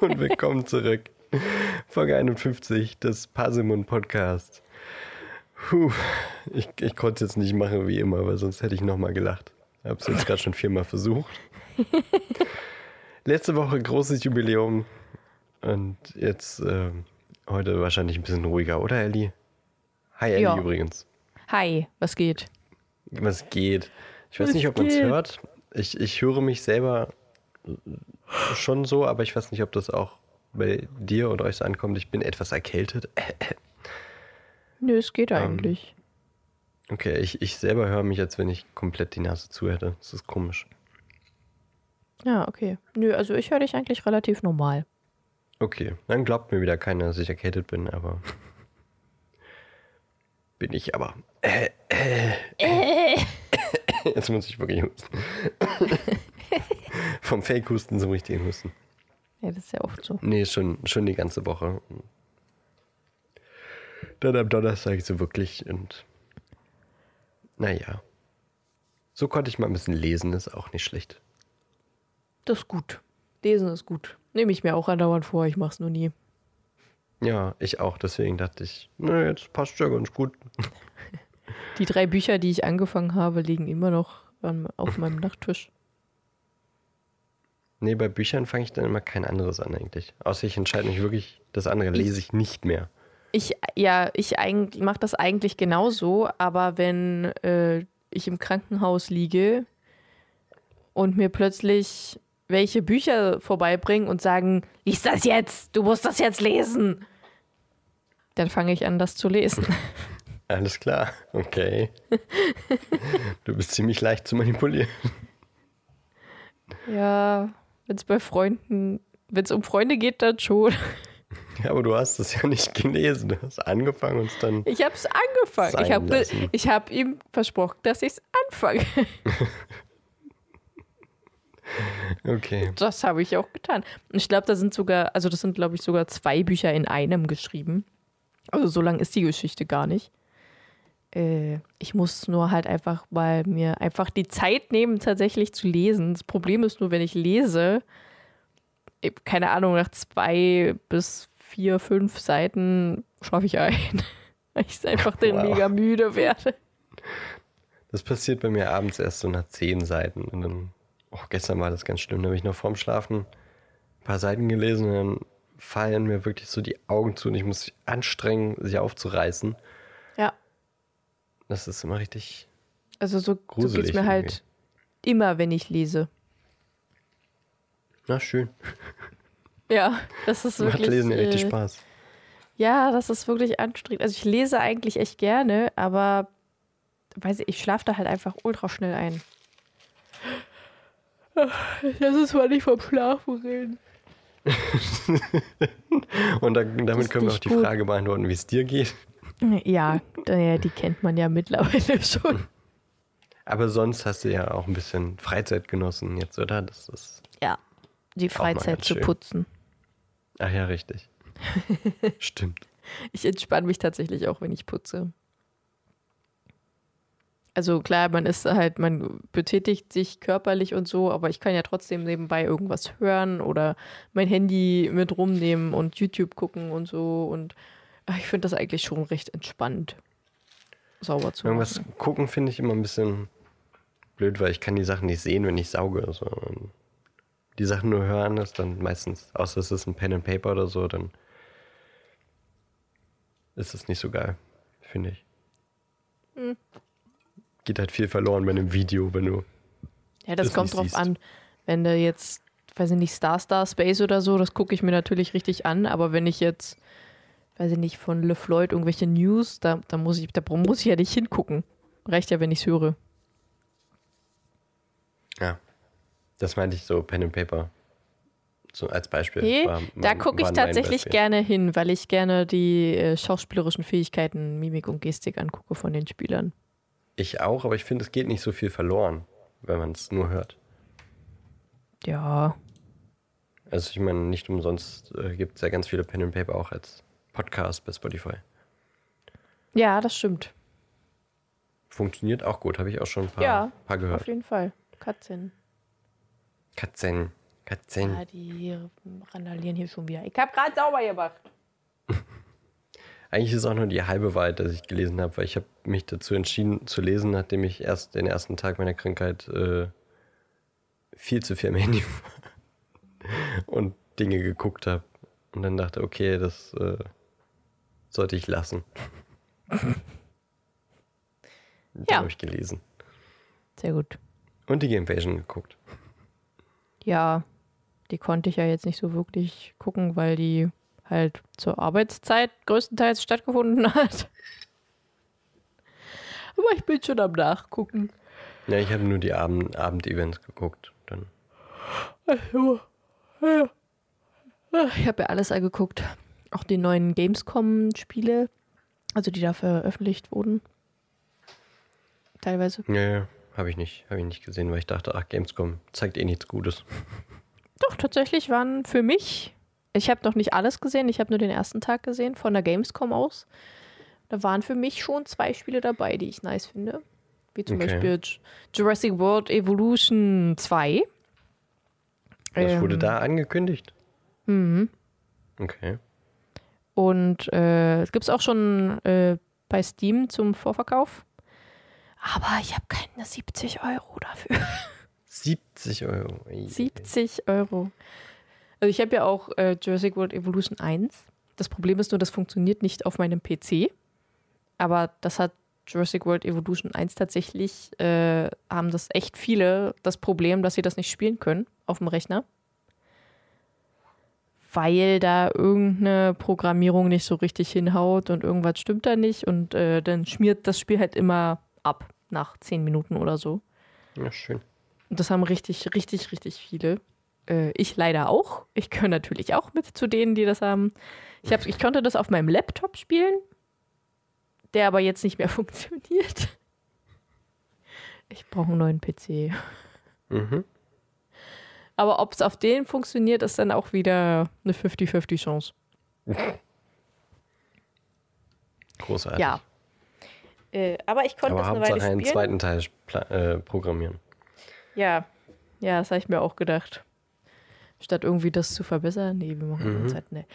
Und willkommen zurück. Folge 51 des Parsimon Podcast. Puh, ich, ich konnte es jetzt nicht machen wie immer, weil sonst hätte ich nochmal gelacht. Hab's jetzt gerade schon viermal versucht. Letzte Woche großes Jubiläum und jetzt äh, heute wahrscheinlich ein bisschen ruhiger, oder Ellie? Hi Ellie Ja. übrigens. Hi, was geht? Was geht? Ich weiß Was nicht, ob man es hört. Ich, ich höre mich selber schon so, aber ich weiß nicht, ob das auch bei dir oder euch so ankommt. Ich bin etwas erkältet. Nö, es Ähm, geht eigentlich. Okay, ich, ich selber höre mich, als wenn ich komplett die Nase zu hätte. Das ist komisch. Ja, okay. Nö, also ich höre dich eigentlich relativ normal. Okay, dann glaubt mir wieder keiner, dass ich erkältet bin, aber. bin ich aber. Äh, äh, Jetzt muss ich wirklich husten. Vom Fake-Husten zum richtigen Husten. Ja, das ist ja oft so. Nee, schon, schon die ganze Woche. Dann am Donnerstag so wirklich und. Naja. So konnte ich mal ein bisschen lesen, ist auch nicht schlecht. Das ist gut. Lesen ist gut. Nehme ich mir auch andauernd vor, ich mach's nur nie. Ja, ich auch, deswegen dachte ich, na, jetzt passt ja ganz gut. Die drei Bücher, die ich angefangen habe, liegen immer noch auf meinem Nachttisch. Nee, bei Büchern fange ich dann immer kein anderes an eigentlich. Außer ich entscheide mich wirklich, das andere lese ich nicht mehr. Ich, ja, ich mache das eigentlich genauso, aber wenn äh, ich im Krankenhaus liege und mir plötzlich welche Bücher vorbeibringen und sagen, lies das jetzt, du musst das jetzt lesen, dann fange ich an, das zu lesen. Alles klar, okay. du bist ziemlich leicht zu manipulieren. Ja, wenn es bei Freunden, wenn es um Freunde geht, dann schon. Ja, aber du hast es ja nicht gelesen. Du hast angefangen und es dann. Ich habe es angefangen. Ich habe ich hab ihm versprochen, dass ich es anfange. Okay. Das habe ich auch getan. Ich glaube, da sind sogar, also das sind, glaube ich, sogar zwei Bücher in einem geschrieben. Also so lang ist die Geschichte gar nicht. Äh, ich muss nur halt einfach mal mir einfach die Zeit nehmen, tatsächlich zu lesen. Das Problem ist nur, wenn ich lese, keine Ahnung, nach zwei bis vier, fünf Seiten schaffe ich ein. Weil ich einfach dann Wow. mega müde werde. Das passiert bei mir abends erst so nach zehn Seiten. Und dann, oh, gestern war das ganz schlimm. Da habe ich noch vorm Schlafen ein paar Seiten gelesen und dann fallen mir wirklich so die Augen zu und ich muss mich anstrengen, sie aufzureißen. Das ist immer richtig. Also so, so geht es mir halt immer, wenn ich lese. Na, schön. Ja, das ist Macht wirklich. Lesen ja richtig äh, Spaß. Ja, das ist wirklich anstrengend. Also ich lese eigentlich echt gerne, aber weiß ich, ich schlafe da halt einfach ultra schnell ein. Das ist, weil ich vom Schlafen reden. Und dann, damit können wir auch nicht die gut. Frage beantworten, wie es dir geht. Ja, ja, die kennt man ja mittlerweile schon. Aber sonst hast du ja auch ein bisschen Freizeit genossen jetzt, oder? Das ist. Ja, die Freizeit zu schön. putzen. Ach ja, richtig. Stimmt. Ich entspanne mich tatsächlich auch, wenn ich putze. Also klar, man ist halt, man betätigt sich körperlich und so, aber ich kann ja trotzdem nebenbei irgendwas hören oder mein Handy mit rumnehmen und YouTube gucken und so. Und ich finde das eigentlich schon recht entspannt, sauber zu Irgendwas machen. gucken finde ich immer ein bisschen blöd, weil ich kann die Sachen nicht sehen, wenn ich sauge. So. Und die Sachen nur hören, ist dann meistens, außer es ist ein Pen and Paper oder so, dann ist es nicht so geil, finde ich. Hm. Geht halt viel verloren bei einem Video, wenn du. Ja, das kommt drauf siehst. an. Wenn du jetzt, weiß ich nicht, Star Star Space oder so, das gucke ich mir natürlich richtig an, aber wenn ich jetzt, weiß ich nicht, von LeFloid irgendwelche News, da, da, muss ich, da muss ich ja nicht hingucken. Reicht ja, wenn ich es höre. Ja. Das meinte ich so, Pen and Paper. So als Beispiel. Nee, war da gucke ich tatsächlich gerne hin, weil ich gerne die äh, schauspielerischen Fähigkeiten, Mimik und Gestik angucke von den Spielern. Ich auch, aber ich finde, es geht nicht so viel verloren, wenn man es nur hört. Ja, Also ich meine, nicht umsonst äh, gibt es ja ganz viele Pen and Paper auch als Podcast bei Spotify. ja, das stimmt. Funktioniert auch gut, habe ich auch schon ein paar, Ja, paar Auf gehört. jeden Fall. Katzen. Katzen. Katzen. Ja, die randalieren hier schon wieder. Ich habe gerade sauber gemacht. Eigentlich ist auch nur die halbe Wahrheit, dass ich gelesen habe, weil ich habe mich dazu entschieden zu lesen, nachdem ich erst den ersten Tag meiner Krankheit äh, viel zu viel am Handy war und Dinge geguckt habe. Und dann dachte, okay, das äh, sollte ich lassen. Ja. habe ich gelesen. Sehr gut. Und die Gamevasion geguckt. Ja, die konnte ich ja jetzt nicht so wirklich gucken, weil die halt zur Arbeitszeit größtenteils stattgefunden hat. Aber ich bin schon am Nachgucken. Ja, ich habe nur die Abend Abend-Events geguckt. Dann. Ich habe ja alles angeguckt. Auch die neuen Gamescom-Spiele, also die da veröffentlicht wurden. Teilweise. Ja, ja, habe ich nicht, habe ich nicht gesehen, weil ich dachte, ach, Gamescom zeigt eh nichts Gutes. Doch, tatsächlich waren für mich, ich habe noch nicht alles gesehen, ich habe nur den ersten Tag gesehen von der Gamescom aus. Da waren für mich schon zwei Spiele dabei, die ich nice finde. Wie zum Okay. Beispiel Jurassic World Evolution 2. Das wurde Ähm, da angekündigt. Mhm. Okay. Und äh, es gibt es auch schon äh, bei Steam zum Vorverkauf. Aber ich habe keine 70 Euro dafür. 70 Euro. Ei, ei, ei. 70 Euro. Also ich habe ja auch äh, Jurassic World Evolution 1. Das Problem ist nur, das funktioniert nicht auf meinem PC. Aber das hat Jurassic World Evolution 1 tatsächlich, äh, haben das echt viele das Problem, dass sie das nicht spielen können auf dem Rechner. Weil da irgendeine Programmierung nicht so richtig hinhaut und irgendwas stimmt da nicht und äh, dann schmiert das Spiel halt immer ab nach 10 Minuten oder so. Ja, schön. Und das haben richtig, richtig, richtig viele. Äh, ich leider auch. Ich gehöre natürlich auch mit zu denen, die das haben. Ich, hab, ich konnte das auf meinem Laptop spielen, der aber jetzt nicht mehr funktioniert. Ich brauche einen neuen PC. Mhm. Aber ob es auf den funktioniert, ist dann auch wieder eine 50-50 Chance. Großartig. Ja. Äh, aber ich konnte Aber das eine Weile einen spielen. zweiten Teil äh, programmieren. Ja, ja, das habe ich mir auch gedacht. Statt irgendwie das zu verbessern, nee, wir machen Mhm. mhm. Zeit, nee.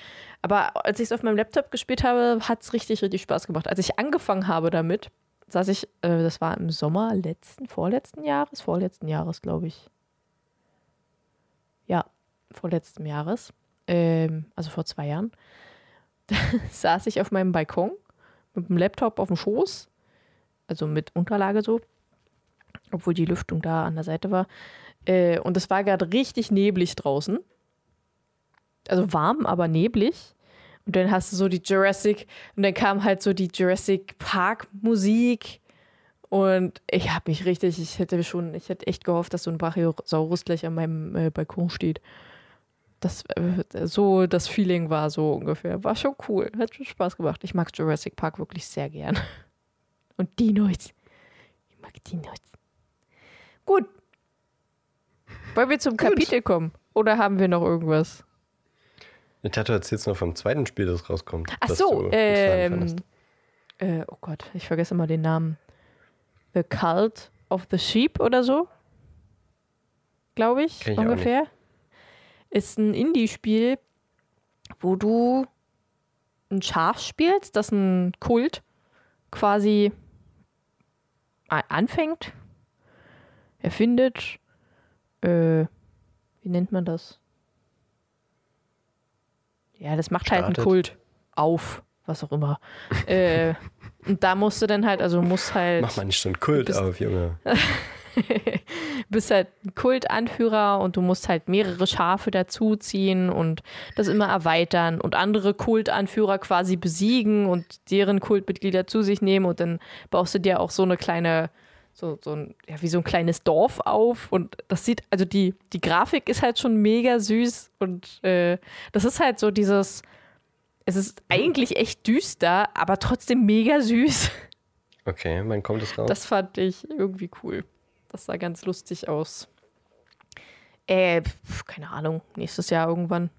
Aber als ich es auf meinem Laptop gespielt habe, hat es richtig, richtig Spaß gemacht. Als ich angefangen habe damit, saß ich, äh, das war im Sommer letzten, vorletzten Jahres, vorletzten Jahres, glaube ich. Ja, vorletzten Jahres, ähm, also vor zwei Jahren, saß ich auf meinem Balkon mit dem Laptop auf dem Schoß, also mit Unterlage so, obwohl die Lüftung da an der Seite war. Äh, und es war gerade richtig neblig draußen. Also warm, aber neblig. Und dann hast du so die Jurassic, und dann kam halt so die Jurassic Park Musik. Und ich habe mich richtig, ich hätte schon, ich hätte echt gehofft, dass so ein Brachiosaurus gleich an meinem äh, Balkon steht. Das, äh, so das Feeling war so ungefähr. War schon cool. Hat schon Spaß gemacht. Ich mag Jurassic Park wirklich sehr gern. Und Dinos. Ich mag Dinos. Gut. Wollen wir zum Kapitel kommen? Oder haben wir noch irgendwas? Ich dachte, du erzählst noch vom zweiten Spiel, das rauskommt. Ach so, ähm, äh, oh Gott, ich vergesse immer den Namen. The Cult of the Sheep oder so. Glaube ich, ich ungefähr. Ist ein Indie-Spiel, wo du ein Schaf spielst, das ein Kult quasi anfängt, erfindet. Äh, wie nennt man das? Ja, das macht halt Startet. einen Kult auf, was auch immer. äh, und da musst du dann halt, also musst halt Mach mal nicht schon Kult bist- auf, Junge. bist halt ein Kultanführer und du musst halt mehrere Schafe dazuziehen und das immer erweitern und andere Kultanführer quasi besiegen und deren Kultmitglieder zu sich nehmen und dann baust du dir auch so eine kleine, so, so ein, ja, wie so ein kleines Dorf auf und das sieht, also die, die Grafik ist halt schon mega süß und äh, das ist halt so dieses, es ist eigentlich echt düster, aber trotzdem mega süß. Okay, wann kommt es raus? Das fand ich irgendwie cool. Das sah ganz lustig aus. Äh, pf, keine Ahnung, nächstes Jahr irgendwann.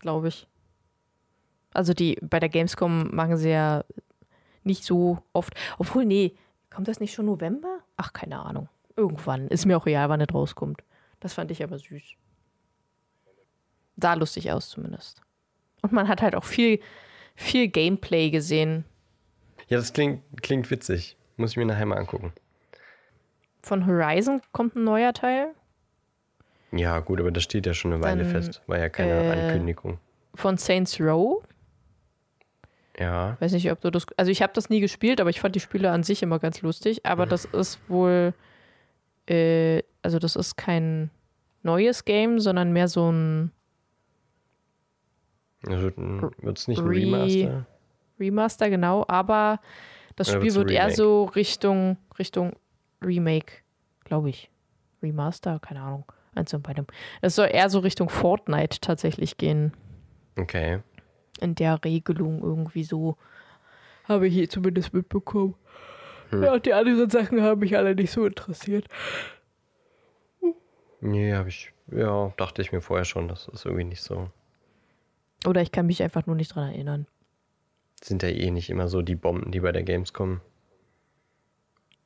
Glaube ich. Also die bei der Gamescom machen sie ja nicht so oft. Obwohl, nee, kommt das nicht schon November? Ach, keine Ahnung. Irgendwann. Ist mir auch egal, wann es rauskommt. Das fand ich aber süß. Sah lustig aus zumindest. Und man hat halt auch viel, viel Gameplay gesehen. Ja, das klingt, klingt witzig. Muss ich mir nachher mal angucken. Von Horizon kommt ein neuer Teil. Ja, gut, aber das steht ja schon eine Weile Dann, fest. War ja keine äh, Ankündigung. Von Saints Row. Ja. Weiß nicht, ob du das. Also ich habe das nie gespielt, aber ich fand die Spiele an sich immer ganz lustig. Aber das ist wohl. Äh, also das ist kein neues Game, sondern mehr so ein Wird es nicht ein Re- Remaster? Remaster, genau. Aber das Oder Spiel wird eher so Richtung, Richtung Remake, glaube ich. Remaster, keine Ahnung. Eins von beidem. Es soll eher so Richtung Fortnite tatsächlich gehen. Okay. in der Regelung irgendwie so. Habe ich hier zumindest mitbekommen. Hm. Ja, die anderen Sachen haben mich alle nicht so interessiert. Nee, habe ich. Ja, dachte ich mir vorher schon. Das ist irgendwie nicht so. Oder ich kann mich einfach nur nicht dran erinnern. Sind ja eh nicht immer so die Bomben, die bei der Gamescom.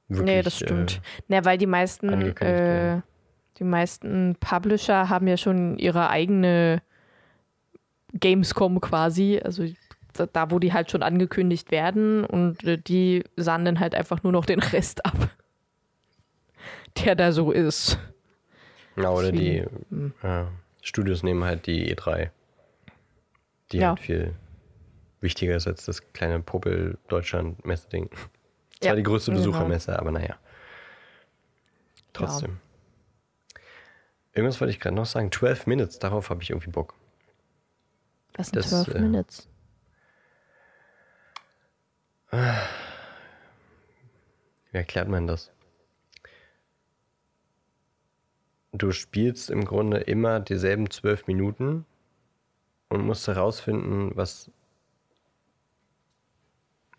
nee, wirklich, das stimmt. Äh, Na, weil die meisten, äh, die meisten Publisher haben ja schon ihre eigene Gamescom quasi. Also da, wo die halt schon angekündigt werden und äh, die sahen dann halt einfach nur noch den Rest ab. Der da so ist. ja, oder die Deswegen, äh, Studios nehmen halt die E3. Die Ja. halt viel wichtiger ist als das kleine Popel Deutschland Messe-Ding. Zwar Ja, die größte genau. Besuchermesse, aber naja. Trotzdem. Irgendwas wollte ich gerade noch sagen. 12 Minutes, darauf habe ich irgendwie Bock. Was sind Das, 12 äh, Minutes? Wie erklärt man das? Du spielst im Grunde immer dieselben zwölf Minuten und musst herausfinden, was,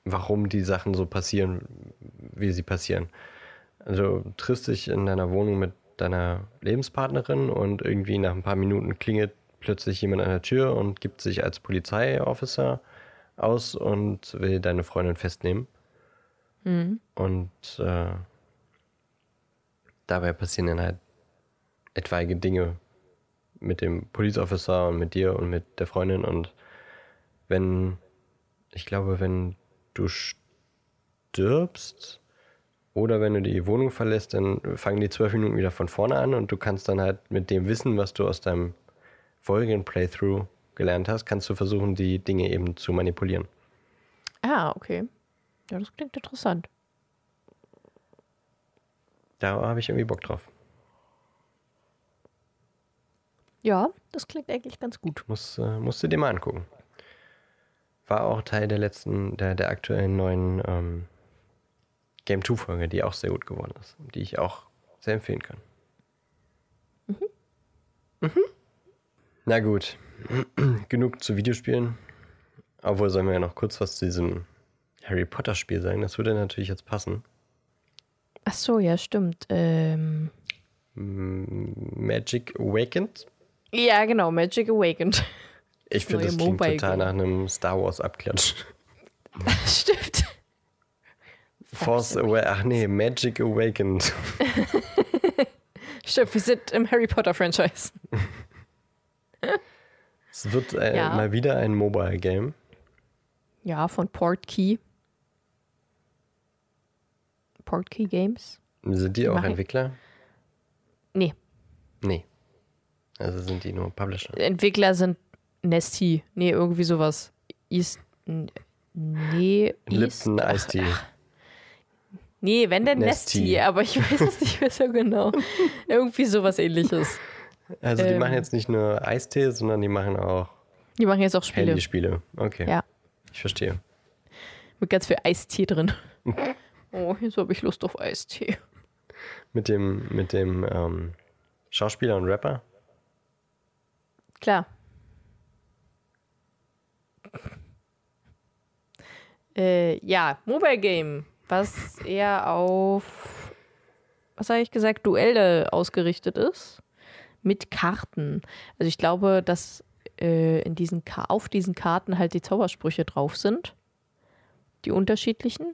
warum die Sachen so passieren, wie sie passieren. Also du triffst dich in deiner Wohnung mit deiner Lebenspartnerin und irgendwie nach ein paar Minuten klingelt plötzlich jemand an der Tür und gibt sich als Polizeiofficer aus und will deine Freundin festnehmen. Und äh, dabei passieren dann halt etwaige Dinge mit dem Police Officer und mit dir und mit der Freundin. Und wenn, ich glaube, wenn du stirbst oder wenn du die Wohnung verlässt, dann fangen die zwölf Minuten wieder von vorne an und du kannst dann halt mit dem Wissen, was du aus deinem vorigen Playthrough gelernt hast, kannst du versuchen, die Dinge eben zu manipulieren. Ah, okay. Ja, das klingt interessant. Da habe ich irgendwie Bock drauf. Ja, das klingt eigentlich ganz gut. Muss, äh, musst du dir mal angucken. War auch Teil der letzten, der, der aktuellen neuen ähm, Game 2-Folge, die auch sehr gut geworden ist. Die ich auch sehr empfehlen kann. Mhm. Na gut. Genug zu Videospielen. Obwohl sollen wir ja noch kurz was zu diesem Harry Potter-Spiel sagen. Das würde natürlich jetzt passen. Ach so, ja, stimmt. Ähm, Magic Awakened. Ja, genau, Magic Awakened. Ich finde, das klingt Mobile total Game. nach einem Star Wars Abklatsch. stimmt. Force Away, ach nee, Magic Awakened. Stimmt, wir sind im Harry Potter Franchise. Es wird äh, Ja. mal wieder ein Mobile Game. Ja, von Portkey. Portkey Games? Sind die auch machen- Entwickler? Nee, Nee. Also sind die nur Publisher. Entwickler sind Nesty. Nee, irgendwie sowas. East. Nee, East. Lipton Ice Tea. Nee, wenn denn Nesty. Nesty, aber ich weiß es nicht mehr so genau. Irgendwie sowas ähnliches. Also die ähm, machen jetzt nicht nur Eistee, sondern die machen auch Die machen jetzt auch Spiele. Handyspiele. Okay. Ja, Ich verstehe. mit ganz viel Eistee drin. Oh, jetzt habe ich Lust auf Eistee. Mit dem, mit dem ähm, Schauspieler und Rapper. Klar. Äh, ja, Mobile Game, was eher auf, was habe ich gesagt, Duelle ausgerichtet ist. Mit Karten. Also ich glaube, dass äh, in diesen Ka auf diesen Karten halt die Zaubersprüche drauf sind. Die unterschiedlichen.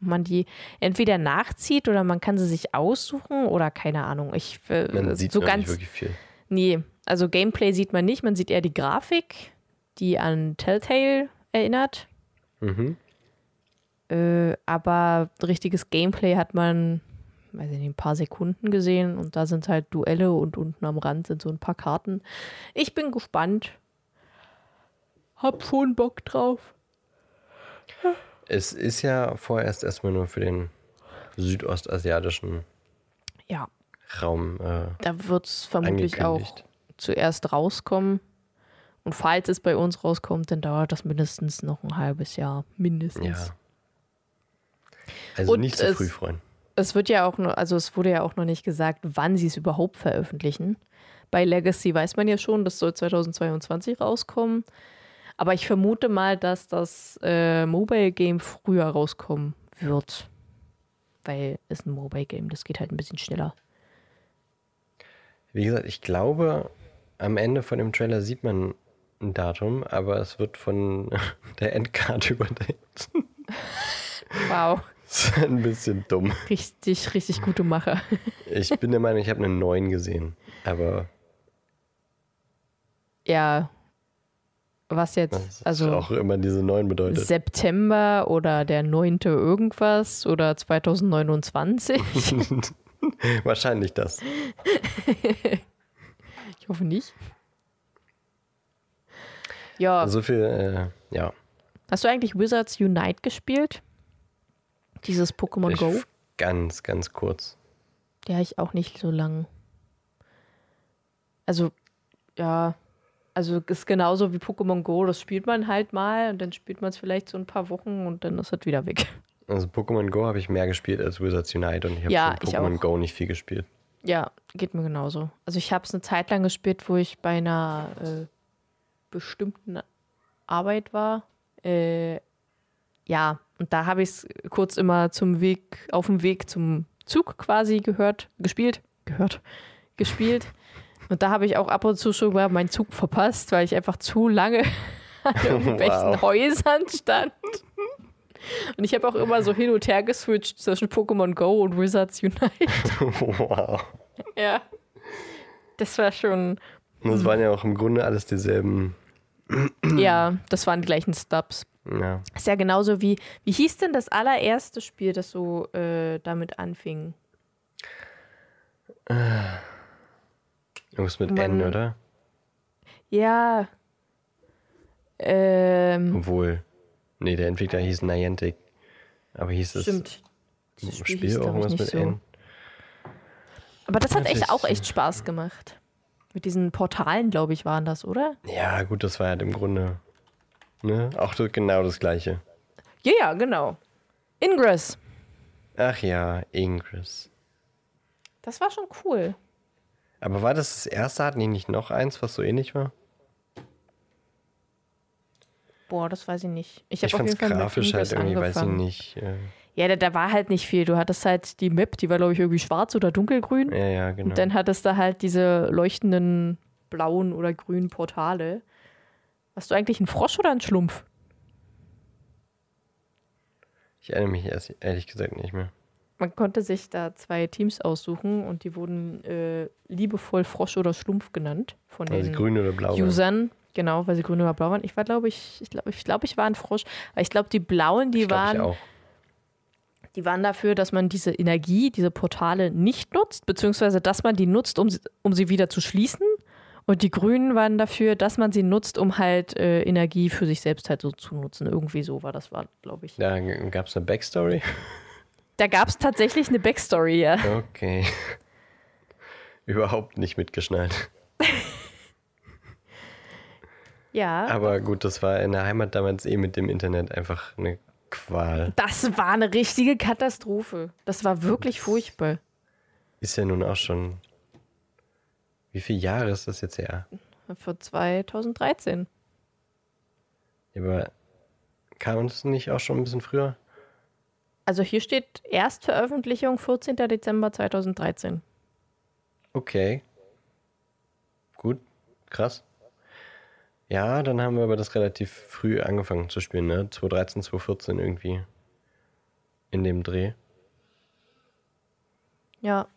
man die entweder nachzieht oder man kann sie sich aussuchen oder keine Ahnung. Ich, äh, Man sieht so ganz, nicht wirklich viel. Nee, also Gameplay sieht man nicht, man sieht eher die Grafik, die an Telltale erinnert. Mhm. Äh, aber richtiges Gameplay hat man, weiß ich nicht, ein paar Sekunden gesehen und da sind halt Duelle und unten am Rand sind so ein paar Karten. Ich bin gespannt. Hab schon Bock drauf. Es ist ja vorerst erstmal nur für den südostasiatischen Ja, Raum äh, da wird es vermutlich auch. Zuerst rauskommen. Und falls es bei uns rauskommt, dann dauert das mindestens noch ein halbes Jahr. Mindestens. Ja. Also Und nicht zu es- früh freuen. Es wird ja auch also es wurde ja auch noch nicht gesagt, wann sie es überhaupt veröffentlichen. Bei Legacy weiß man ja schon, das soll 2022 rauskommen. Aber ich vermute mal, dass das äh, Mobile Game früher rauskommen wird. Weil es ein Mobile Game, das geht halt ein bisschen schneller. Wie gesagt, ich glaube, am Ende von dem Trailer sieht man ein Datum, aber es wird von der Endcard überdeckt. Wow, Das ist ein bisschen dumm. richtig, richtig gute Macher. Ich bin der Meinung, ich habe eine 9 gesehen. Aber Ja, was jetzt, das also auch immer diese 9 bedeutet. September oder der 9. irgendwas oder 2029. Wahrscheinlich das. Ich hoffe nicht. Ja, So viel, äh, ja. hast du eigentlich Wizards Unite gespielt? Dieses Pokémon Ich, Go? Ganz, ganz kurz. Ja, ich auch nicht so lang. Also, ja, also ist genauso wie Pokémon Go, das spielt man halt mal und dann spielt man es vielleicht so ein paar Wochen und dann ist es wieder weg. Also Pokémon Go habe ich mehr gespielt als Wizards Unite und ich habe Ja, Pokémon. Go nicht viel gespielt. Ja, geht mir genauso. Also ich habe es eine Zeit lang gespielt, wo ich bei einer äh, bestimmten Arbeit war. Äh, ja, und da habe ich es kurz immer zum Weg, auf dem Weg zum Zug quasi gehört, gespielt, gehört, gespielt. Und da habe ich auch ab und zu schon mal meinen Zug verpasst, weil ich einfach zu lange an irgendwelchen Wow. Häusern stand. Und ich habe auch immer so hin und her geswitcht zwischen Pokémon Go und Wizards Unite. wow. Ja. Das war schon. Und das waren ja auch im Grunde alles dieselben. Ja, das waren die gleichen Stubs. Ja. Ist ja genauso wie. Wie hieß denn das allererste Spiel, das so äh, damit anfing? Irgendwas mit Man- N, oder? Ja. Ähm, Obwohl. Nee, der Entwickler hieß Niantic. Aber hieß es stimmt. im Das Spiel, hieß, ich, irgendwas mit so. N? Aber das hat echt Natürlich. auch echt Spaß gemacht. Mit diesen Portalen, glaube ich, waren das, oder? Ja, gut, das war halt im Grunde ne? auch genau das gleiche. Ja, ja, genau. Ingress. Ach ja, Ingress. Das war schon cool. Aber war das das erste? Hatten die nicht noch eins, was so ähnlich war? Boah, das weiß ich nicht. Ich Ich Fall mit grafisch halt irgendwie, weiß ich angefangen. nicht. Äh, Ja, da, da war halt nicht viel. Du hattest halt die Map, die war, glaube ich, irgendwie schwarz oder dunkelgrün. ja, ja, genau. Und dann hattest du halt diese leuchtenden blauen oder grünen Portale. Hast du eigentlich einen Frosch oder einen Schlumpf? ich erinnere mich erst, ehrlich gesagt nicht mehr. Man konnte sich da zwei Teams aussuchen und die wurden äh, liebevoll Frosch oder Schlumpf genannt von Also den grün oder blau. Usern. Genau, weil sie grün oder blau waren. Ich war, glaube ich, ich glaube, ich, glaub, ich war ein Frosch. Aber ich glaube, die blauen, die Ich glaub, waren, die waren dafür, dass man diese Energie, diese Portale nicht nutzt, beziehungsweise dass man die nutzt, um sie, um sie wieder zu schließen. Und die Grünen waren dafür, dass man sie nutzt, um halt äh, Energie für sich selbst halt so zu nutzen. Irgendwie so war das, war, glaube ich. Da gab es eine Backstory. Da gab es tatsächlich eine Backstory, ja. Okay. Überhaupt nicht mitgeschnallt. Ja. Aber gut, das war in der Heimat damals eh mit dem Internet einfach eine Qual. Das war eine richtige Katastrophe. Das war wirklich furchtbar. Ist ja nun auch schon. Wie viele Jahre ist das jetzt her? Für 2013. Aber kam uns nicht auch schon ein bisschen früher? Also hier steht Erstveröffentlichung 14. Dezember 2013. Okay. Gut, krass. Ja, dann haben wir aber das relativ früh angefangen zu spielen, ne? 2013, 2014 irgendwie. in dem Dreh. Ja.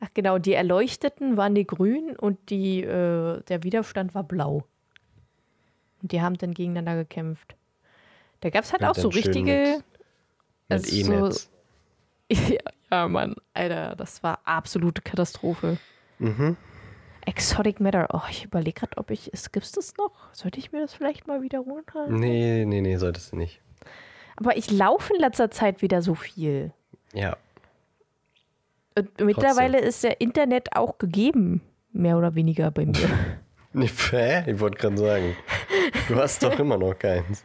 Ach genau, die Erleuchteten waren die grün und die, äh, der Widerstand war blau. Und die haben dann gegeneinander gekämpft. Da gab es halt Und auch so richtige. Mit, mit also E-Netz. ja, ja, Mann, Alter, das war absolute Katastrophe. Mhm. Exotic Matter. Oh, ich überlege gerade, ob ich. Es gibt's das noch? Sollte ich mir das vielleicht mal wieder runterladen? Nee, nee, nee, solltest du nicht. Aber ich laufe in letzter Zeit wieder so viel. Ja. Und mittlerweile ist der Internet auch gegeben, mehr oder weniger bei mir. Nee, hä? Ich wollte gerade sagen. Du hast doch immer noch keins.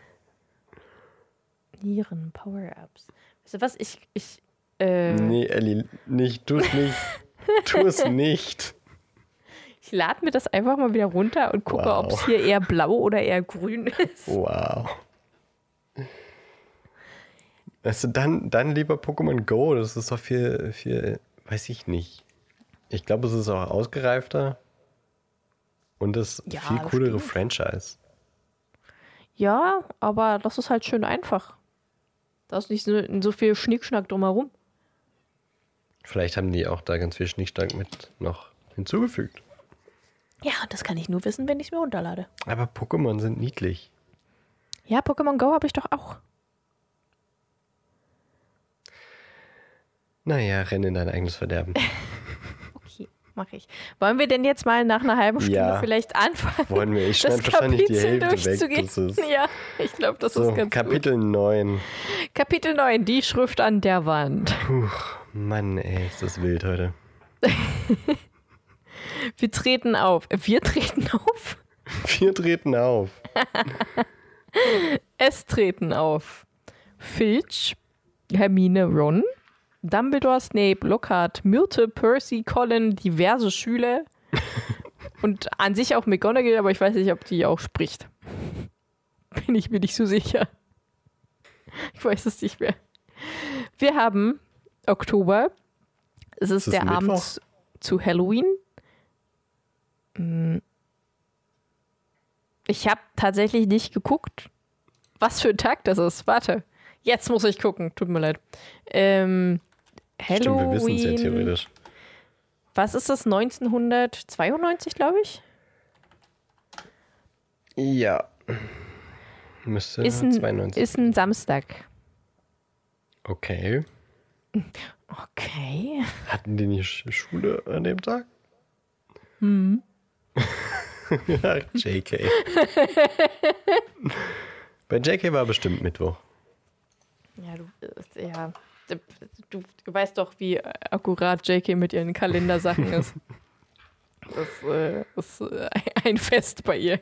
Nieren, Power-Ups. Weißt du was? Ich. ich äh, Nee, Ellie, nicht, tu es nicht. tu es nicht. Ich lade mir das einfach mal wieder runter und gucke, Wow. ob es hier eher blau oder eher grün ist. Wow. Du, dann, dann lieber Pokémon Go. Das ist doch viel, viel, weiß ich nicht. Ich glaube, es ist auch ausgereifter. Und das Ja, viel coolere bestimmt. Franchise. Ja, aber das ist halt schön einfach. Da ist nicht so, so viel Schnickschnack drumherum. Vielleicht haben die auch da ganz viel Schnickschnack mit noch hinzugefügt. Ja, das kann ich nur wissen, wenn ich es mir runterlade. Aber Pokémon sind niedlich. Ja, Pokémon Go habe ich doch auch. Naja, renn in dein eigenes Verderben. Okay, mache ich. Wollen wir denn jetzt mal nach einer halben Stunde Ja. vielleicht anfangen? Wollen wir? Ich schneide wahrscheinlich die Hälfte weg. ja, ich glaube, das so, ist ganz Kapitel 9. gut. Kapitel 9, die Schrift an der Wand. Puh, Mann, ey, ist das wild heute. Wir treten auf. Wir treten auf? Wir treten auf. Es treten auf. Filch, Hermine, Ron, Dumbledore, Snape, Lockhart, Myrte, Percy, Colin, diverse Schüler und an sich auch McGonagall, aber ich weiß nicht, ob die auch spricht. Bin ich mir nicht so sicher. Ich weiß es nicht mehr. Wir haben Oktober. Es ist, Ist der Abend Mittwoch? zu- zu Halloween. Hm. Ich habe tatsächlich nicht geguckt, was für ein Tag das ist. Warte, jetzt muss ich gucken. Tut mir leid. Ähm, Stimmt, Halloween. wir wissen es ja theoretisch. Was ist das? 1992, glaube ich. Ja. Müsste Ist ein, 92. ist ein Samstag. okay. Okay. Hatten die nicht Sch- Schule an dem Tag? Hm. JK. Bei JK war bestimmt Mittwoch. Ja, du, äh, ja. Du, du weißt doch, wie akkurat JK mit ihren Kalendersachen ist. Das äh, ist äh, ein Fest bei ihr.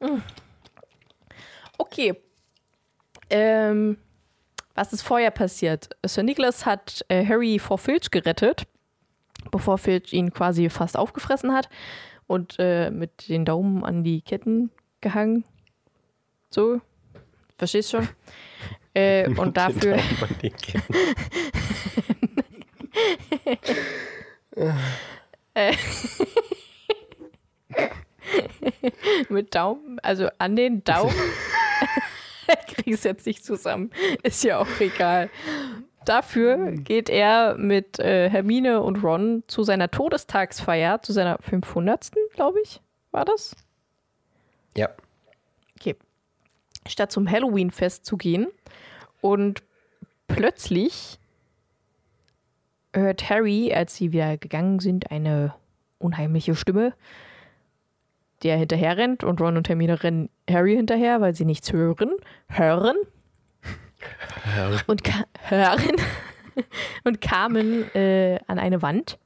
Hm. Okay. Ähm, was ist vorher passiert? Sir Nicholas hat äh, Harry vor Filch gerettet, bevor Filch ihn quasi fast aufgefressen hat und äh, mit den Daumen an die Ketten gehangen. So. Verstehst schon? Äh, und dafür. Daumen an die Ketten. mit Daumen, also an den Daumen. Krieg es jetzt nicht zusammen. Ist ja auch egal. Dafür geht er mit äh, Hermine und Ron zu seiner Todestagsfeier, zu seiner 500. glaube ich, war das? Ja. Okay. Statt zum Halloween-Fest zu gehen. Und plötzlich hört Harry, als sie wieder gegangen sind, eine unheimliche Stimme, der hinterher rennt. Und Ron und Hermine rennen Harry hinterher, weil sie nichts hören. Hören. Und ka hören. und kamen äh, an eine Wand,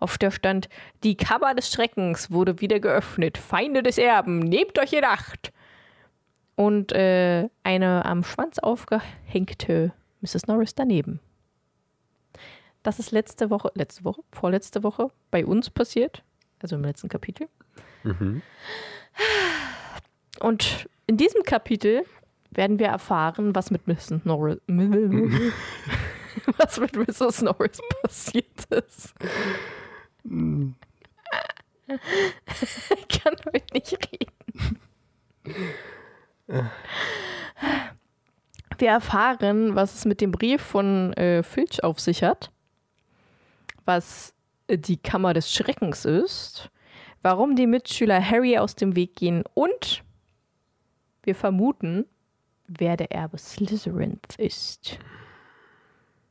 auf der stand: Die Kammer des Schreckens wurde wieder geöffnet. Feinde des Erben, nehmt euch in Acht. Und äh, eine am Schwanz aufgehängte Mrs. Norris daneben. Das ist letzte Woche, letzte Woche, vorletzte Woche bei uns passiert, also im letzten Kapitel. Und in diesem Kapitel werden wir erfahren, was mit Mrs. Norris, was mit Mrs. Norris passiert ist. Ich kann heute nicht reden. Wir erfahren, was es mit dem Brief von äh, Filch auf sich hat, was die Kammer des Schreckens ist, warum die Mitschüler Harry aus dem Weg gehen und wir vermuten, wer der Erbe Slytherins ist.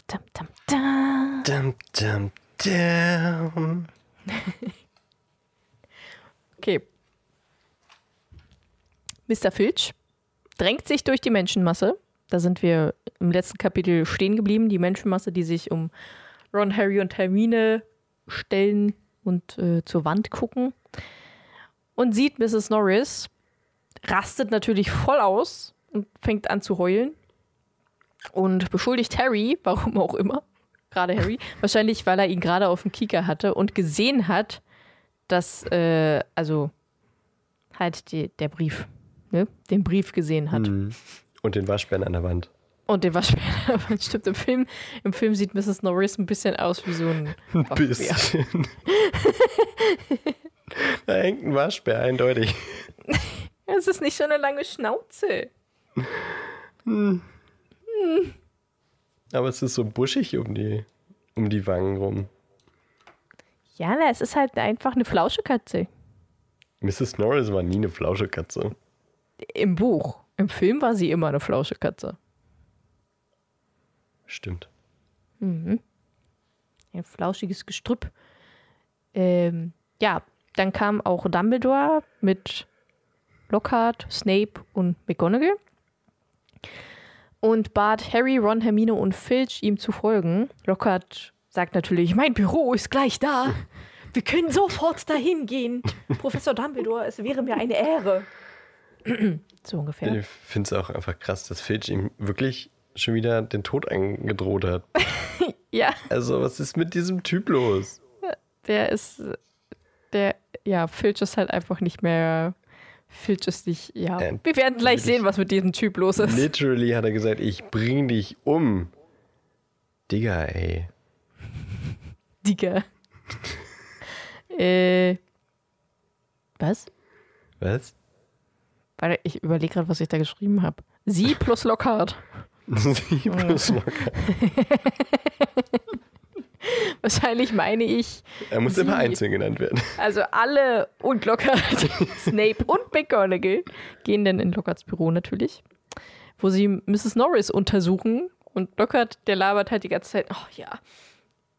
Dum, dum, dum. Dum, dum, dum. Okay. Mr. Filch drängt sich durch die Menschenmasse. Da sind wir im letzten Kapitel stehen geblieben. Die Menschenmasse, die sich um Ron, Harry und Hermine stellen und äh, zur Wand gucken. Und sieht Mrs. Norris, rastet natürlich voll aus und fängt an zu heulen. Und beschuldigt Harry, warum auch immer, gerade Harry, wahrscheinlich, weil er ihn gerade auf dem Kieker hatte und gesehen hat, dass, äh, also halt die, der Brief, ne? den Brief gesehen hat. Mhm. Und den Waschbären an der Wand. Und den Waschbär, aber stimmt, im Film, im Film sieht Mrs. Norris ein bisschen aus wie so ein Ein bisschen. da hängt ein Waschbär, eindeutig. Es ist nicht so eine lange Schnauze. Aber es ist so buschig um die, um die Wangen rum. Ja, na, es ist halt einfach eine Flauschekatze. Mrs. Norris war nie eine Flauschekatze. Im Buch. Im Film war sie immer eine Flauschekatze. Stimmt. Ein flauschiges Gestrüpp. Ähm, ja, dann kam auch Dumbledore mit Lockhart, Snape und McGonagall und bat Harry, Ron, Hermine und Filch ihm zu folgen. Lockhart sagt natürlich, mein Büro ist gleich da. Wir können sofort dahin gehen. Professor Dumbledore, es wäre mir eine Ehre. so ungefähr. Ich finde es auch einfach krass, dass Filch ihm wirklich schon wieder den Tod angedroht hat. Ja, Also, was ist mit diesem Typ los? der ist, der, ja, Filch ist halt einfach nicht mehr, Filch ist nicht, ja. Äh, Wir werden gleich sehen, was mit diesem Typ los ist. Literally hat er gesagt, ich bring dich um. Digga, ey. Digga. äh, was? Was? Warte, ich überlege gerade, was ich da geschrieben habe. Sie plus Lockhart. Sie plus locker. Wahrscheinlich meine ich, Er muss Sie. immer einzeln genannt werden. also alle und Lockhart, Snape und McGonagall gehen dann in Lockharts Büro natürlich, wo sie Mrs. Norris untersuchen und Lockhart, der labert halt die ganze Zeit, oh ja,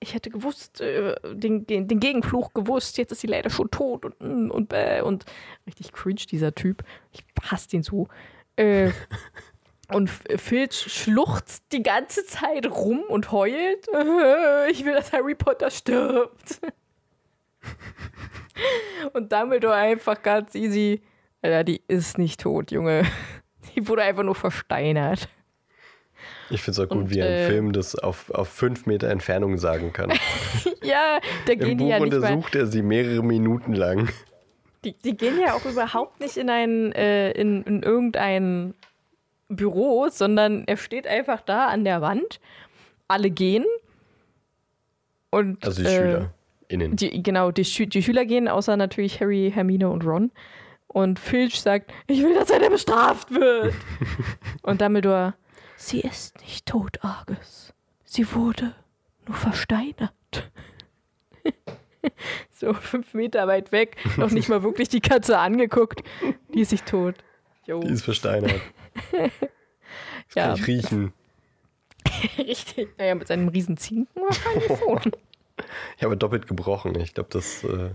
ich hätte gewusst, äh, den, den, den Gegenfluch gewusst, jetzt ist sie leider schon tot und mm, und bäh und richtig cringe dieser Typ. Ich hasse den so. Äh, und Filch schluchzt die ganze Zeit rum und heult. Ich will, dass Harry Potter stirbt. Und Dumbledore einfach ganz easy. Alter, die ist nicht tot, Junge. Die wurde einfach nur versteinert. Ich finde es auch gut, Und, wie er äh, im Film das auf, auf fünf Meter Entfernung sagen kann. Ja, da Im gehen die Buch ja nicht mal. untersucht er sie mehrere Minuten lang. Die, die gehen ja auch überhaupt nicht in ein, äh, in, in irgendein Büro, sondern er steht einfach da an der Wand. Alle gehen. Und, Also die äh, Schüler. Innen. Die, genau, die, Schü die Schüler gehen, außer natürlich Harry, Hermine und Ron. Und Filch sagt, ich will, dass er bestraft wird. und Dumbledore, sie ist nicht tot, Argus. Sie wurde nur versteinert. so fünf Meter weit weg, noch nicht mal wirklich die Katze angeguckt. Die ist nicht tot. Jo. Die ist versteinert. Das Ja. kann ich riechen. Richtig. Naja, mit seinem riesen Zinken wahrscheinlich schon. Ich habe doppelt gebrochen. Ich glaube, das, äh,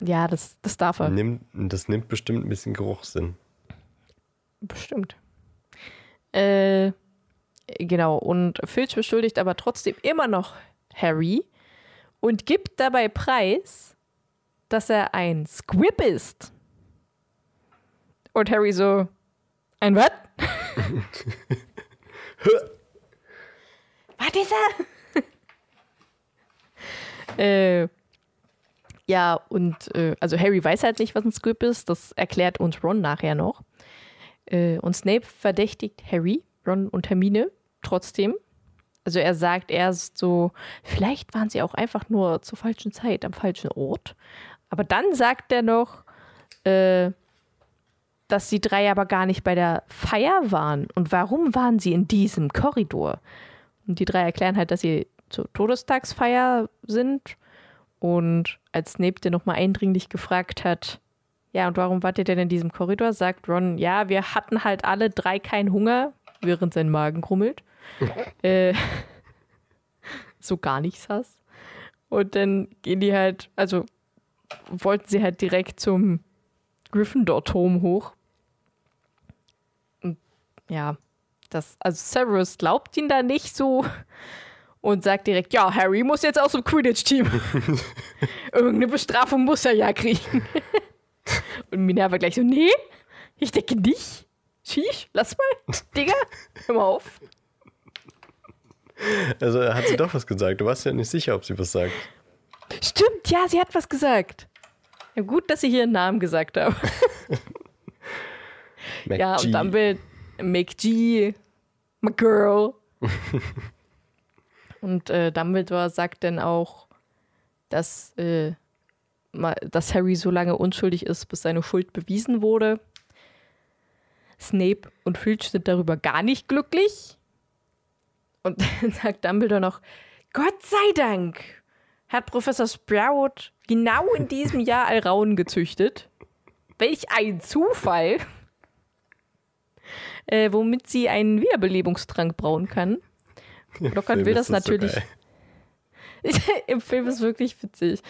Ja, das, das darf er. nimmt, das nimmt bestimmt ein bisschen Geruchssinn. Bestimmt. Äh, genau. Und Filch beschuldigt aber trotzdem immer noch Harry und gibt dabei preis, dass er ein Squib ist. Und Harry so, ein was? was ist er? äh, ja, und äh, also Harry weiß halt nicht, was ein Squib ist. Das erklärt uns Ron nachher noch. Äh, und Snape verdächtigt Harry, Ron und Hermine trotzdem. Also er sagt erst so, vielleicht waren sie auch einfach nur zur falschen Zeit am falschen Ort. Aber dann sagt er noch, äh, dass die drei aber gar nicht bei der Feier waren. Und warum waren sie in diesem Korridor? Und die drei erklären halt, dass sie zur Todestagsfeier sind. Und als Snape den nochmal eindringlich gefragt hat, ja, und warum wart ihr denn in diesem Korridor? Sagt Ron, ja, wir hatten halt alle drei keinen Hunger, während sein Magen krummelt. äh, so gar nichts hast. Und dann gehen die halt, also wollten sie halt direkt zum Gryffindor-Turm hoch. Ja, das, also Severus glaubt ihn da nicht so und sagt direkt, ja, Harry muss jetzt aus dem Quidditch-Team. Irgendeine Bestrafung muss er ja kriegen. und Minerva gleich so, nee, ich denke nicht. Schieß, lass mal. Digga, hör mal auf. Also hat sie doch was gesagt. Du warst ja nicht sicher, ob sie was sagt. Stimmt, ja, sie hat was gesagt. Ja, gut, dass ich ihren Namen gesagt habe. ja, und dann will McG, my girl. und äh, Dumbledore sagt dann auch, dass, äh, dass Harry so lange unschuldig ist, bis seine Schuld bewiesen wurde. Snape und Filch sind darüber gar nicht glücklich. Und dann sagt Dumbledore noch, Gott sei Dank hat Professor Sprout genau in diesem Jahr Alraun gezüchtet. Welch ein Zufall! Äh, womit sie einen Wiederbelebungstrank brauen kann. Lockhart will das, das natürlich. So Im Film ist wirklich witzig.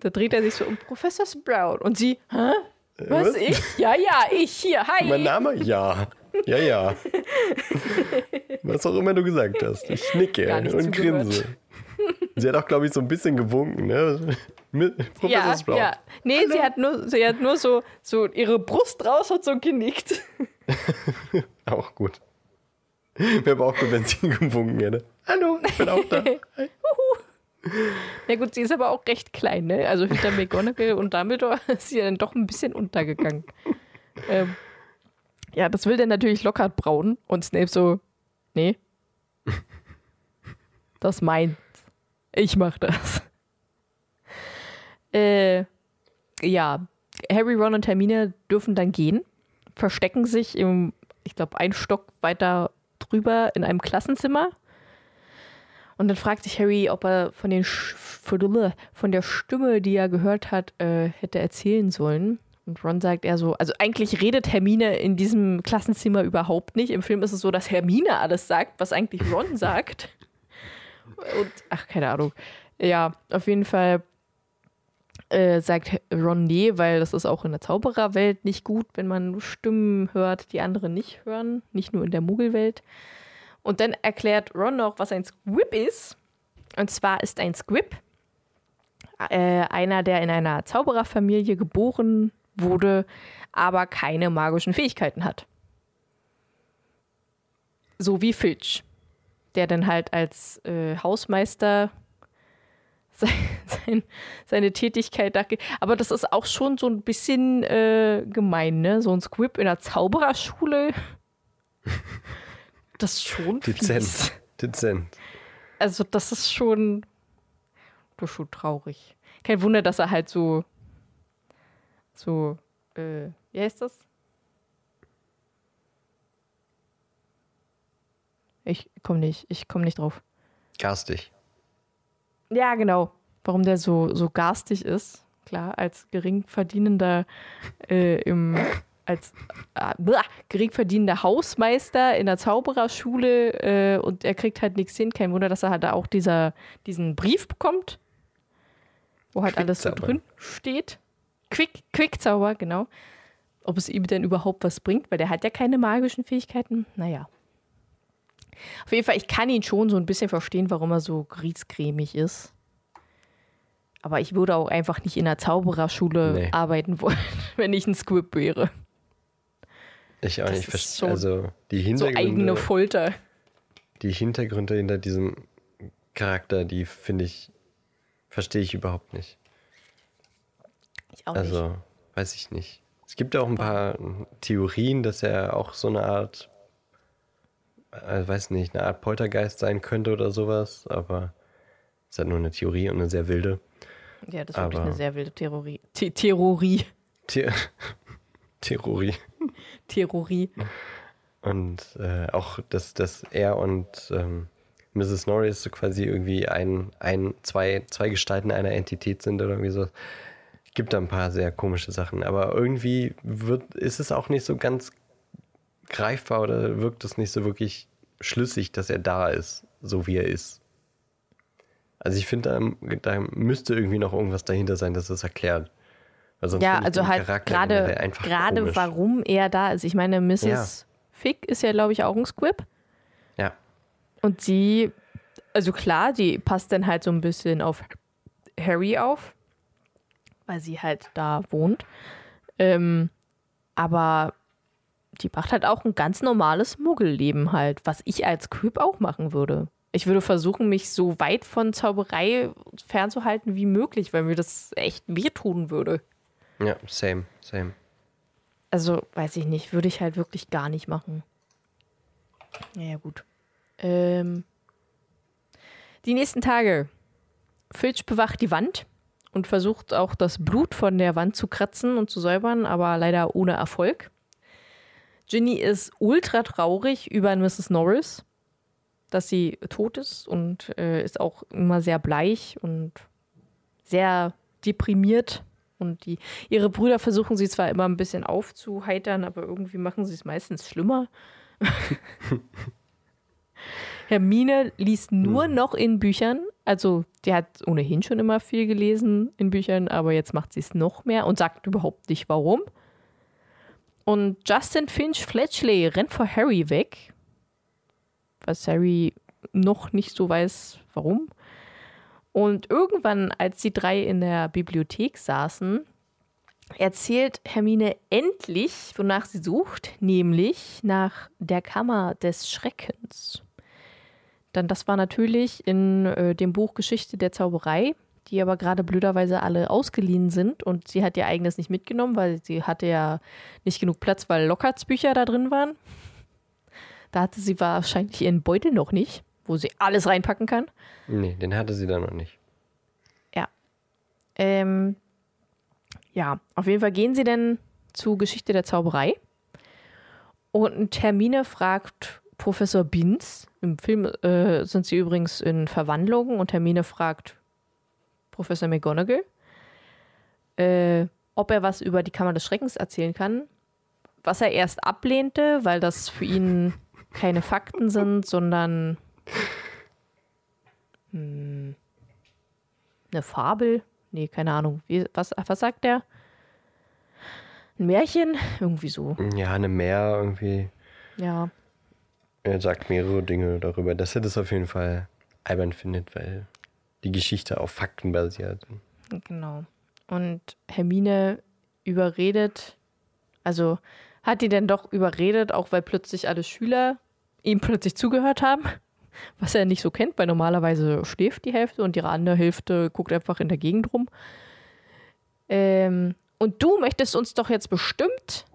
Da dreht er sich so um Professor Sprout und sie, hä? Was, Was? ich? Ja, ja, ich hier, hi. Mein Name? Ja. Ja, ja. Was auch immer du gesagt hast. Ich nicke und grinse. Sie hat auch, glaube ich, so ein bisschen gewunken, ne? Mit Professor ja, Sprout. Ja. Nee, sie hat nur, sie hat nur so, so ihre Brust raus hat so genickt. auch gut. Wäre aber auch gut, wenn sie gewunken hätte. Hallo, ich bin auch da. Ja gut, sie ist aber auch recht klein, ne? Also hinter McGonagall und Dumbledore ist sie dann doch ein bisschen untergegangen. ähm, ja, das will der natürlich Lockhart brauen und Snape so, nee. Das meint. Ich mach das. Äh, ja, Harry, Ron und Hermine dürfen dann gehen, verstecken sich im, ich glaube, ein Stock weiter drüber in einem Klassenzimmer. Und dann fragt sich Harry, ob er von, den von der Stimme, die er gehört hat, äh, hätte erzählen sollen. Und Ron sagt er so, also eigentlich redet Hermine in diesem Klassenzimmer überhaupt nicht. Im Film ist es so, dass Hermine alles sagt, was eigentlich Ron sagt. Und, ach, keine Ahnung. Ja, auf jeden Fall äh, sagt Ron nee, weil das ist auch in der Zaubererwelt nicht gut, wenn man Stimmen hört, die andere nicht hören. Nicht nur in der Muggelwelt. Und dann erklärt Ron noch, was ein Squib ist. Und zwar ist ein Squib äh, einer, der in einer Zaubererfamilie geboren wurde, aber keine magischen Fähigkeiten hat. So wie Filch, der dann halt als äh, Hausmeister sein, sein, seine Tätigkeit da. Aber das ist auch schon so ein bisschen äh, gemein, ne? So ein Squib in der Zaubererschule. Das ist schon Dezent. Fies. Dezent. Also, das ist schon. Das ist schon traurig. Kein Wunder, dass er halt so. So. Äh, wie heißt das? Ich komme nicht, ich komme nicht drauf. Garstig. Ja, genau. Warum der so, so garstig ist. Klar, als geringverdienender äh, im als äh, geringverdienender Hausmeister in der Zaubererschule äh, und er kriegt halt nichts hin. Kein Wunder, dass er halt da auch dieser, diesen Brief bekommt, wo halt alles so drin steht. Quick, Quickzauber, genau. Ob es ihm denn überhaupt was bringt, weil der hat ja keine magischen Fähigkeiten. Naja. Auf jeden Fall, ich kann ihn schon so ein bisschen verstehen, warum er so griesgrämig ist. Aber ich würde auch einfach nicht in der Zaubererschule nee. arbeiten wollen, wenn ich ein Squib wäre. Ich auch das nicht verstehe. Also die Hintergründe. So eigene Folter. Die Hintergründe hinter diesem Charakter, die finde ich, verstehe ich überhaupt nicht. Ich auch also, nicht. weiß ich nicht. Es gibt auch ein paar Theorien, dass er auch so eine Art, äh, weiß nicht, eine Art Poltergeist sein könnte oder sowas, aber es ist halt nur eine Theorie und eine sehr wilde. Ja, das ist wirklich eine sehr wilde Theorie. The Theorie. The Theorie. Theorie. Und äh, auch, dass, dass er und ähm, Mrs. Norris so quasi irgendwie ein, ein, zwei, zwei Gestalten einer Entität sind oder irgendwie so. Gibt da ein paar sehr komische Sachen. Aber irgendwie wird, ist es auch nicht so ganz greifbar oder wirkt es nicht so wirklich schlüssig, dass er da ist, so wie er ist. Also ich finde, da, da müsste irgendwie noch irgendwas dahinter sein, das es erklärt. ja, also halt gerade gerade warum er da ist. Ich meine, Mrs. Ja. Fick ist ja, glaube ich, auch ein Squib. Ja. Und sie, also klar, die passt dann halt so ein bisschen auf Harry auf, weil sie halt da wohnt. Ähm, aber die macht halt auch ein ganz normales Muggelleben halt, was ich als Squib auch machen würde. Ich würde versuchen, mich so weit von Zauberei fernzuhalten wie möglich, weil mir das echt wehtun würde. Ja, same, same. Also, weiß ich nicht, würde ich halt wirklich gar nicht machen. Naja, gut. Ähm, die nächsten Tage. Filch bewacht die Wand und versucht auch das Blut von der Wand zu kratzen und zu säubern, aber leider ohne Erfolg. Ginny ist ultra traurig über Mrs. Norris dass sie tot ist und äh, ist auch immer sehr bleich und sehr deprimiert. Und die, ihre Brüder versuchen sie zwar immer ein bisschen aufzuheitern, aber irgendwie machen sie es meistens schlimmer. Hermine liest nur hm. noch in Büchern. Also, die hat ohnehin schon immer viel gelesen in Büchern, aber jetzt macht sie es noch mehr und sagt überhaupt nicht warum. Und Justin Finch Fletchley rennt vor Harry weg was Harry noch nicht so weiß, warum. Und irgendwann, als die drei in der Bibliothek saßen, erzählt Hermine endlich, wonach sie sucht, nämlich nach der Kammer des Schreckens. Dann das war natürlich in äh, dem Buch Geschichte der Zauberei, die aber gerade blöderweise alle ausgeliehen sind und sie hat ihr eigenes nicht mitgenommen, weil sie hatte ja nicht genug Platz, weil Lockerts Bücher da drin waren. Da hatte sie wahrscheinlich ihren Beutel noch nicht, wo sie alles reinpacken kann. Nee, den hatte sie da noch nicht. Ja. Ähm, ja, auf jeden Fall gehen sie dann zu Geschichte der Zauberei. Und Hermine fragt Professor Binz, im Film äh, sind sie übrigens in Verwandlung, und Hermine fragt Professor McGonagall, äh, ob er was über die Kammer des Schreckens erzählen kann. Was er erst ablehnte, weil das für ihn keine Fakten sind, sondern hm, eine Fabel. Nee, keine Ahnung. Wie, was, was sagt der? Ein Märchen? Irgendwie so. Ja, eine Mär irgendwie. Ja. Er sagt mehrere Dinge darüber, dass er das auf jeden Fall albern findet, weil die Geschichte auf Fakten basiert. Genau. Und Hermine überredet, also hat die denn doch überredet, auch weil plötzlich alle Schüler ihm plötzlich zugehört haben, was er nicht so kennt, weil normalerweise schläft die Hälfte und die andere Hälfte guckt einfach in der Gegend rum. Ähm, und du möchtest uns doch jetzt bestimmt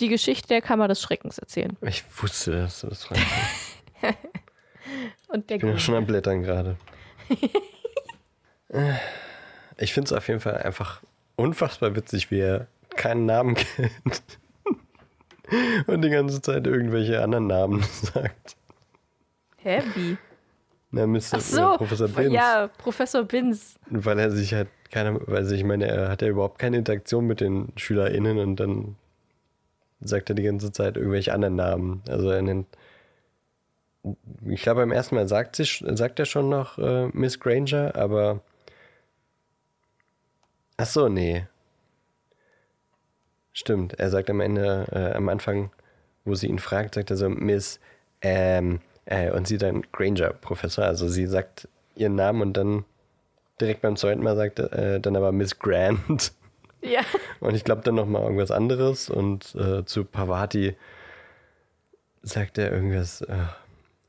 die Geschichte der Kammer des Schreckens erzählen. Ich wusste, dass du das fragst. und der ich bin ja schon am Blättern gerade. ich finde es auf jeden Fall einfach unfassbar witzig, wie er keinen Namen kennt und die ganze Zeit irgendwelche anderen Namen sagt. Hä, wie? Na, Mr. Ach so, Professor Binz. Ja, Professor Binz. Weil er sich halt keine, weil ich meine, er hat ja überhaupt keine Interaktion mit den SchülerInnen und dann sagt er die ganze Zeit irgendwelche anderen Namen. Also er nennt, ich glaube beim ersten Mal sagt, sie, sagt er schon noch äh, Miss Granger, aber ach so, nee. Stimmt, er sagt am Ende, äh, am Anfang, wo sie ihn fragt, sagt er so, Miss, ähm, äh, und sie dann Granger, Professor. Also sie sagt ihren Namen und dann direkt beim zweiten Mal sagt er äh, dann aber Miss Grant. Ja. Und ich glaube dann nochmal irgendwas anderes und äh, zu Pavati sagt er irgendwas, äh,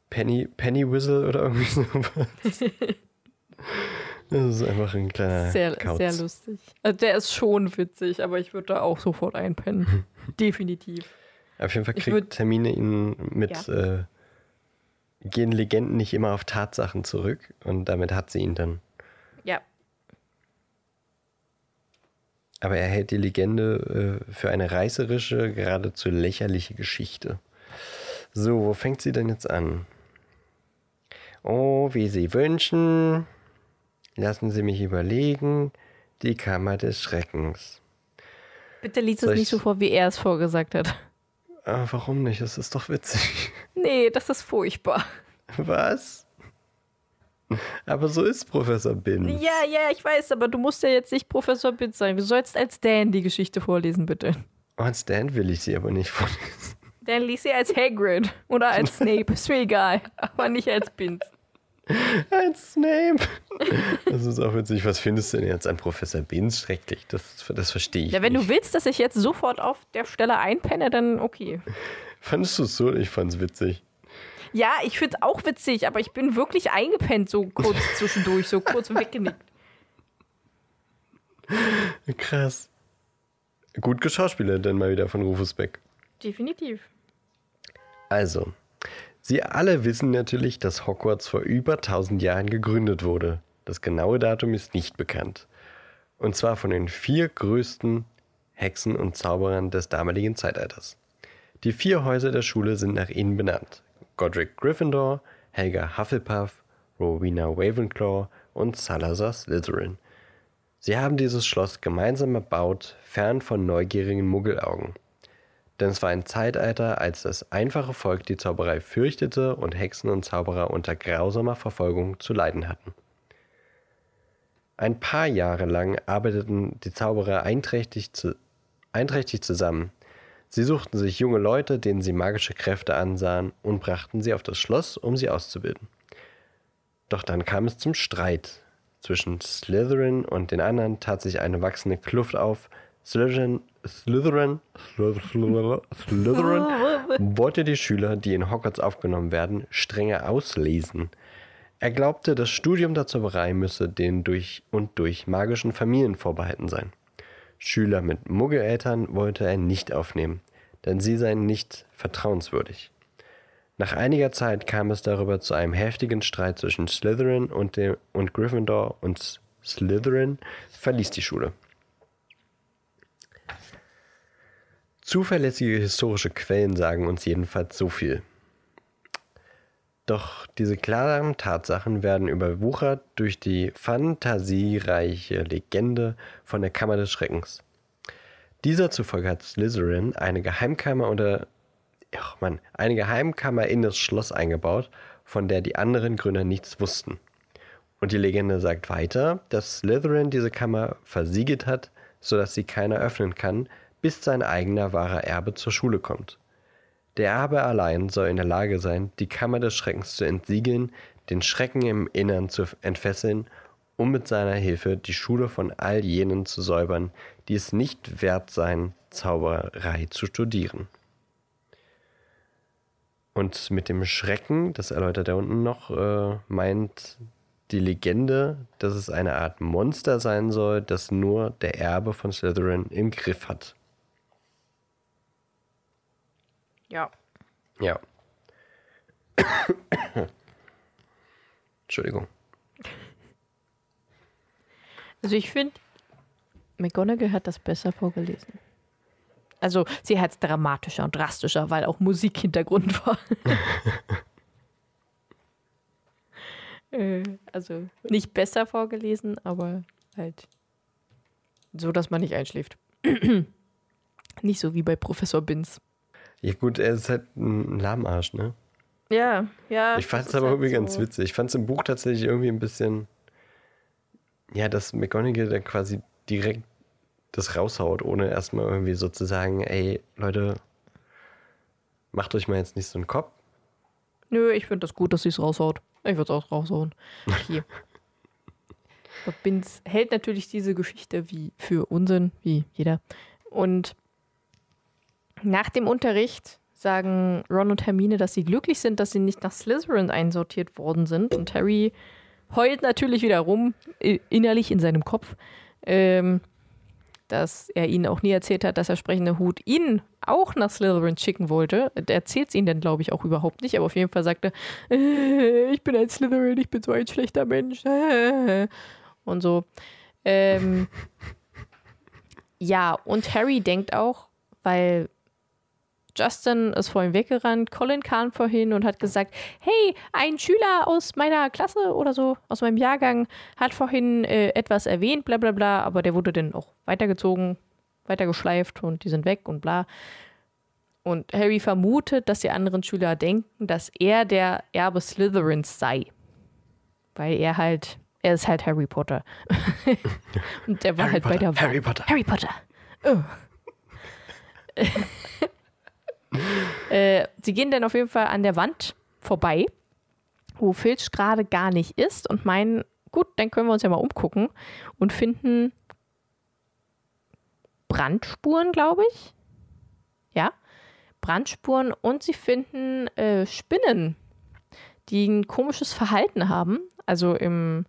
Penny, Penny Whistle oder irgendwie sowas. Das ist einfach ein kleiner Sehr, Kauz. sehr lustig. Also der ist schon witzig, aber ich würde da auch sofort einpennen. Definitiv. Auf jeden Fall kriegt würd, Termine ihn mit ja. äh, gehen Legenden nicht immer auf Tatsachen zurück und damit hat sie ihn dann. Ja. aber er hält die Legende äh, für eine reißerische, geradezu lächerliche Geschichte. So, wo fängt sie denn jetzt an? Oh, wie Sie wünschen. Lassen Sie mich überlegen. Die Kammer des Schreckens. Bitte liest es nicht ich- so vor, wie er es vorgesagt hat. Ah, warum nicht? Das ist doch witzig. Nee, das ist furchtbar. Was? Aber so ist Professor Bin. Ja, ja, ich weiß, aber du musst ja jetzt nicht Professor Bitt sein. Du sollst als Dan die Geschichte vorlesen, bitte. Oh, als Dan will ich sie aber nicht vorlesen. Dan liest sie als Hagrid oder als Snape, ist mir egal. Aber nicht als Bint. Als Snape. Das ist auch witzig. Was findest du denn jetzt an Professor Bin schrecklich? Das, das verstehe ich Ja, wenn nicht. du willst, dass ich jetzt sofort auf der Stelle einpenne, dann okay. Fandest du es so? Ich fand's witzig. Ja, ich find's auch witzig, aber ich bin wirklich eingepennt, so kurz zwischendurch, so kurz weggenickt. Krass. Gut geschauspielert dann mal wieder von Rufus Beck. Definitiv. Also, Sie alle wissen natürlich, dass Hogwarts vor über 1000 Jahren gegründet wurde. Das genaue Datum ist nicht bekannt. Und zwar von den vier größten Hexen und Zauberern des damaligen Zeitalters. Die vier Häuser der Schule sind nach ihnen benannt. Godric Gryffindor, Helga Hufflepuff, Rowena Ravenclaw und Salazar Slytherin. Sie haben dieses Schloss gemeinsam erbaut, fern von neugierigen Muggelaugen. Denn es war ein Zeitalter, als das einfache Volk die Zauberei fürchtete und Hexen und Zauberer unter grausamer Verfolgung zu leiden hatten. Ein paar Jahre lang arbeiteten die Zauberer einträchtig, zu, einträchtig zusammen. Sie suchten sich junge Leute, denen sie magische Kräfte ansahen, und brachten sie auf das Schloss, um sie auszubilden. Doch dann kam es zum Streit. Zwischen Slytherin und den anderen tat sich eine wachsende Kluft auf. Slytherin, Slytherin, Slytherin, Slytherin wollte die Schüler, die in Hogwarts aufgenommen werden, strenger auslesen. Er glaubte, das Studium der Zauberei müsse den durch und durch magischen Familien vorbehalten sein. Schüler mit Muggeleltern wollte er nicht aufnehmen, denn sie seien nicht vertrauenswürdig. Nach einiger Zeit kam es darüber zu einem heftigen Streit zwischen Slytherin und, dem, und Gryffindor und Slytherin verließ die Schule. Zuverlässige historische Quellen sagen uns jedenfalls so viel. Doch diese klaren Tatsachen werden überwuchert durch die fantasiereiche Legende von der Kammer des Schreckens. Dieser zufolge hat Slytherin eine Geheimkammer unter ach Mann, eine Geheimkammer in das Schloss eingebaut, von der die anderen Gründer nichts wussten. Und die Legende sagt weiter, dass Slytherin diese Kammer versiegelt hat, sodass sie keiner öffnen kann, bis sein eigener wahrer Erbe zur Schule kommt. Der Erbe allein soll in der Lage sein, die Kammer des Schreckens zu entsiegeln, den Schrecken im Innern zu entfesseln, um mit seiner Hilfe die Schule von all jenen zu säubern, die es nicht wert seien, Zauberei zu studieren. Und mit dem Schrecken, das erläutert er unten noch, äh, meint die Legende, dass es eine Art Monster sein soll, das nur der Erbe von Slytherin im Griff hat. Ja. Ja. Entschuldigung. Also ich finde, McGonagall hat das besser vorgelesen. Also sie hat es dramatischer und drastischer, weil auch Musikhintergrund war. äh, also nicht besser vorgelesen, aber halt so, dass man nicht einschläft. nicht so wie bei Professor Binz. Ja gut, er ist halt ein Lahmarsch, ne? Ja, ja. Ich fand es aber halt irgendwie ganz so. witzig. Ich fand es im Buch tatsächlich irgendwie ein bisschen, ja, dass McGonagall da quasi direkt das raushaut, ohne erstmal irgendwie so zu sagen, ey, Leute, macht euch mal jetzt nicht so einen Kopf. Nö, ich finde das gut, dass sie es raushaut. Ich würde es auch raushauen. Okay. Aber Binz hält natürlich diese Geschichte wie für Unsinn, wie jeder. Und nach dem Unterricht sagen Ron und Hermine, dass sie glücklich sind, dass sie nicht nach Slytherin einsortiert worden sind. Und Harry heult natürlich wieder rum, innerlich in seinem Kopf, ähm, dass er ihnen auch nie erzählt hat, dass der sprechende Hut ihn auch nach Slytherin schicken wollte. Er erzählt es ihnen dann, glaube ich, auch überhaupt nicht, aber auf jeden Fall sagt er, äh, ich bin ein Slytherin, ich bin so ein schlechter Mensch. Äh, und so. Ähm, Ja, und Harry denkt auch, weil Justin ist vorhin weggerannt, Colin kam vorhin und hat gesagt, hey, ein Schüler aus meiner Klasse oder so, aus meinem Jahrgang, hat vorhin äh, etwas erwähnt, bla bla bla, aber der wurde dann auch weitergezogen, weitergeschleift und die sind weg und bla. Und Harry vermutet, dass die anderen Schüler denken, dass er der Erbe Slytherins sei. Weil er halt, er ist halt Harry Potter. und der war Harry halt Potter, bei der Harry Potter. Harry Potter. Oh. äh, sie gehen dann auf jeden Fall an der Wand vorbei, wo Filch gerade gar nicht ist und meinen, gut, dann können wir uns ja mal umgucken und finden Brandspuren, glaube ich. Ja, Brandspuren und sie finden äh, Spinnen, die ein komisches Verhalten haben. Also im,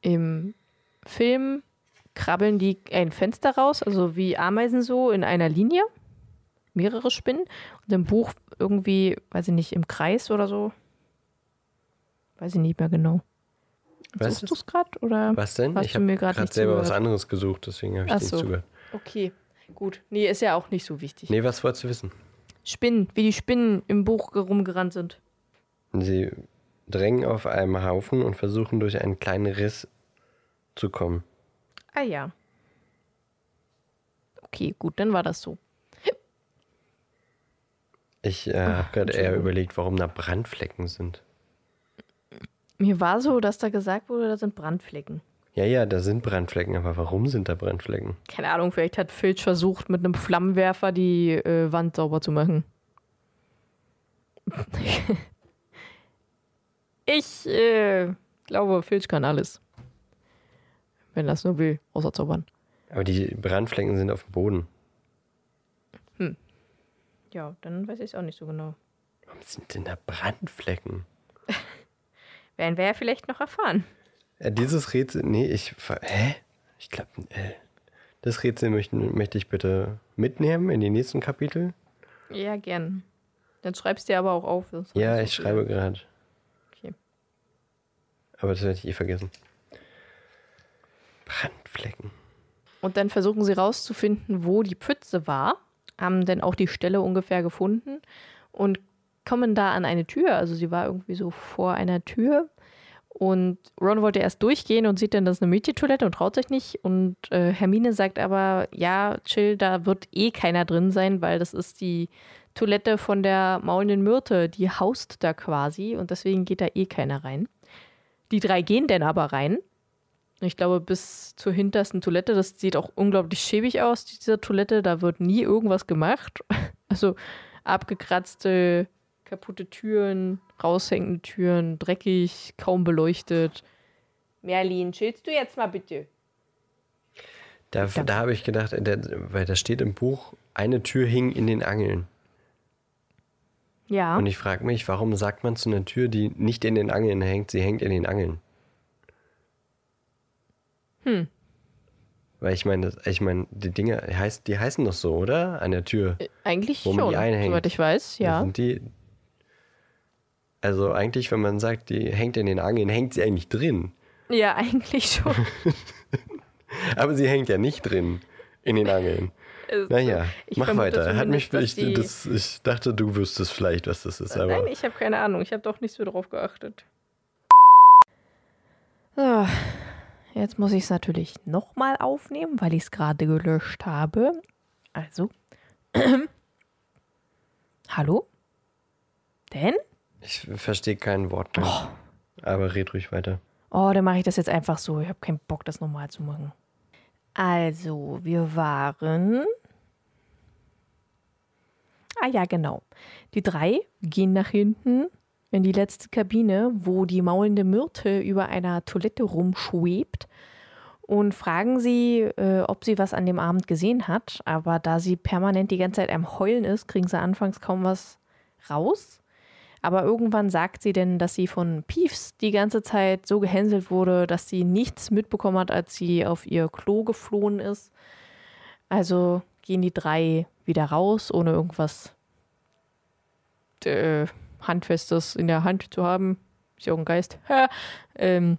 im Film krabbeln die ein Fenster raus, also wie Ameisen so in einer Linie. Mehrere Spinnen. Und im Buch irgendwie, weiß ich nicht, im Kreis oder so. Weiß ich nicht mehr genau. Was Suchst du es gerade? Oder Was denn? ich habe mir gerade selber zugehört? was anderes gesucht, deswegen habe ich Ach nicht so. zugehört. Okay, gut. Nee, ist ja auch nicht so wichtig. Nee, was wolltest du wissen? Spinnen, wie die Spinnen im Buch rumgerannt sind. Sie drängen auf einem Haufen und versuchen durch einen kleinen Riss zu kommen. Ah ja. Okay, gut, dann war das so. Ich äh, habe gerade eher überlegt, warum da Brandflecken sind. Mir war so, dass da gesagt wurde, da sind Brandflecken. Ja, ja, da sind Brandflecken, aber warum sind da Brandflecken? Keine Ahnung, vielleicht hat Filch versucht, mit einem Flammenwerfer die äh, Wand sauber zu machen. ich äh, glaube, Filch kann alles. Wenn er es nur will, außer zaubern. Aber die Brandflecken sind auf dem Boden. Ja, dann weiß ich es auch nicht so genau. Warum sind denn da Brandflecken? Werden wir ja vielleicht noch erfahren. Äh, dieses Rätsel, nee, ich, hä? Ich glaube, äh, das Rätsel möchte, möchte ich bitte mitnehmen in die nächsten Kapitel. Ja, gern. Dann schreibst du dir aber auch auf. Ja, ich viel. schreibe gerade. Okay. Aber das werde ich eh vergessen. Brandflecken. Und dann versuchen sie rauszufinden, wo die Pfütze war, haben dann auch die Stelle ungefähr gefunden und kommen da an eine Tür. Also sie war irgendwie so vor einer Tür. Und Ron wollte erst durchgehen und sieht dann, das ist eine Mädchentoilette und traut sich nicht. Und äh, Hermine sagt aber, ja, chill, da wird eh keiner drin sein, weil das ist die Toilette von der maulenden Myrte, die haust da quasi und deswegen geht da eh keiner rein. Die drei gehen dann aber rein ich glaube, bis zur hintersten Toilette. Das sieht auch unglaublich schäbig aus, diese Toilette. Da wird nie irgendwas gemacht. Also abgekratzte, kaputte Türen, raushängende Türen, dreckig, kaum beleuchtet. Merlin, chillst du jetzt mal bitte? Da, da habe ich gedacht, der, weil da steht im Buch, eine Tür hing in den Angeln. Ja. Und ich frage mich, warum sagt man zu einer Tür, die nicht in den Angeln hängt, sie hängt in den Angeln? Hm. Weil ich meine, ich meine, die Dinge heißt, die heißen doch so, oder? An der Tür. Eigentlich wo man schon, die einhängt. soweit ich weiß, ja. Sind die, also eigentlich, wenn man sagt, die hängt in den Angeln, hängt sie eigentlich drin. Ja, eigentlich schon. Aber sie hängt ja nicht drin in den Angeln. Es- Naja, ich mach weiter. Hat mich, ich, das, ich dachte, du wüsstest vielleicht, was das ist. Nein, ich habe keine Ahnung. Ich habe doch nicht so drauf geachtet. So, jetzt muss ich es natürlich nochmal aufnehmen, weil ich es gerade gelöscht habe. Also. Hallo? Denn? ich verstehe kein Wort mehr. Aber red ruhig weiter. Oh, dann mache ich das jetzt einfach so. Ich habe keinen Bock, das nochmal zu machen. Also, wir waren. Ah ja, genau. Die drei gehen nach hinten in die letzte Kabine, wo die maulende Myrte über einer Toilette rumschwebt und fragen sie, äh, ob sie was an dem Abend gesehen hat. Aber da sie permanent die ganze Zeit am Heulen ist, kriegen sie anfangs kaum was raus. Aber irgendwann sagt sie denn, dass sie von Peeves die ganze Zeit so gehänselt wurde, dass sie nichts mitbekommen hat, als sie auf ihr Klo geflohen ist. Also gehen die drei wieder raus, ohne irgendwas äh, Handfestes in der Hand zu haben. Ist ja auch ein Geist. Ähm,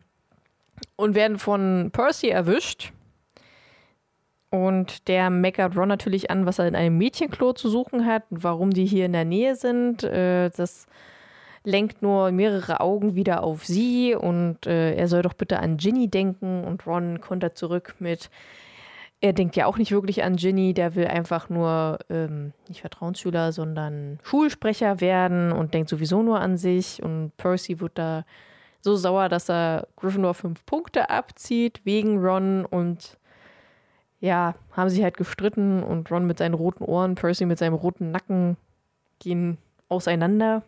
und werden von Percy erwischt, Und der meckert Ron natürlich an, was er in einem Mädchenklo zu suchen hat und warum die hier in der Nähe sind. Äh, das lenkt nur mehrere Augen wieder auf sie und äh, er soll doch bitte an Ginny denken. Und Ron kontert zurück mit, er denkt ja auch nicht wirklich an Ginny, der will einfach nur ähm, nicht Vertrauensschüler, sondern Schulsprecher werden und denkt sowieso nur an sich. Und Percy wird da so sauer, dass er Gryffindor fünf Punkte abzieht wegen Ron und ja, haben sich halt gestritten und Ron mit seinen roten Ohren, Percy mit seinem roten Nacken gehen auseinander.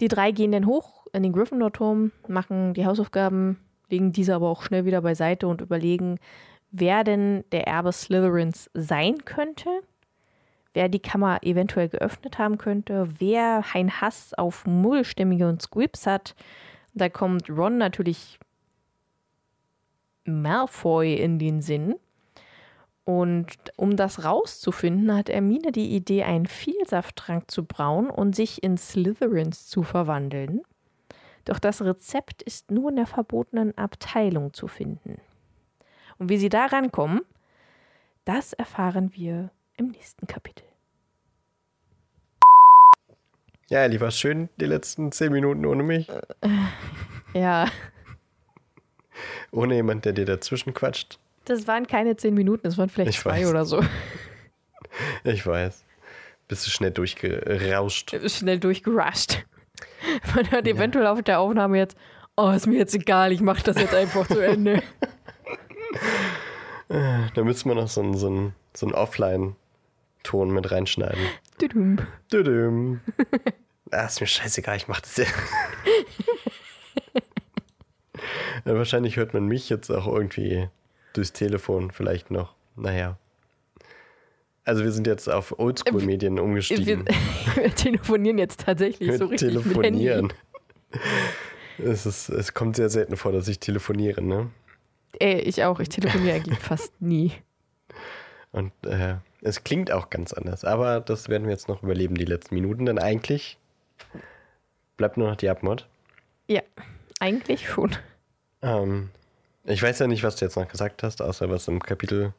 Die drei gehen dann hoch in den Gryffindor-Turm, machen die Hausaufgaben, legen diese aber auch schnell wieder beiseite und überlegen, wer denn der Erbe Slytherins sein könnte, wer die Kammer eventuell geöffnet haben könnte, wer ein Hass auf Muggelstämmige und Squibs hat. Da kommt Ron natürlich Malfoy in den Sinn. Und um das rauszufinden, hat Hermine die Idee, einen Vielsafttrank zu brauen und sich in Slytherins zu verwandeln. Doch das Rezept ist nur in der verbotenen Abteilung zu finden. Und wie sie da rankommen, das erfahren wir im nächsten Kapitel. Ja, lieber schön die letzten zehn Minuten ohne mich. Ja, Ohne jemand, der dir dazwischen quatscht. das waren keine zehn Minuten, das waren vielleicht Ich zwei weiß. oder so. Ich weiß. Bist du schnell durchgerauscht. Schnell durchgerusht. Man hört eventuell auf der Aufnahme jetzt, oh, ist mir jetzt egal, ich mache das jetzt einfach zu Ende. Da müsste man noch so einen, so einen, so einen Offline-Ton mit reinschneiden. Tudum. Düdüm. Ah, ist mir scheißegal, ich mach das ja. ja. Wahrscheinlich hört man mich jetzt auch irgendwie durchs Telefon vielleicht noch. Naja. Also wir sind jetzt auf Oldschool-Medien Wir, umgestiegen. wir telefonieren jetzt tatsächlich so Mit richtig mit Handy. telefonieren. Es, ist, es kommt sehr selten vor, dass ich telefoniere, ne? Ey, ich auch, ich telefoniere eigentlich fast nie. Und äh, es klingt auch ganz anders. Aber das werden wir jetzt noch überleben, die letzten Minuten. Denn eigentlich bleibt nur noch die Abmod. Ja, eigentlich schon. Ähm, ich weiß ja nicht, was du jetzt noch gesagt hast, außer was im Kapitel,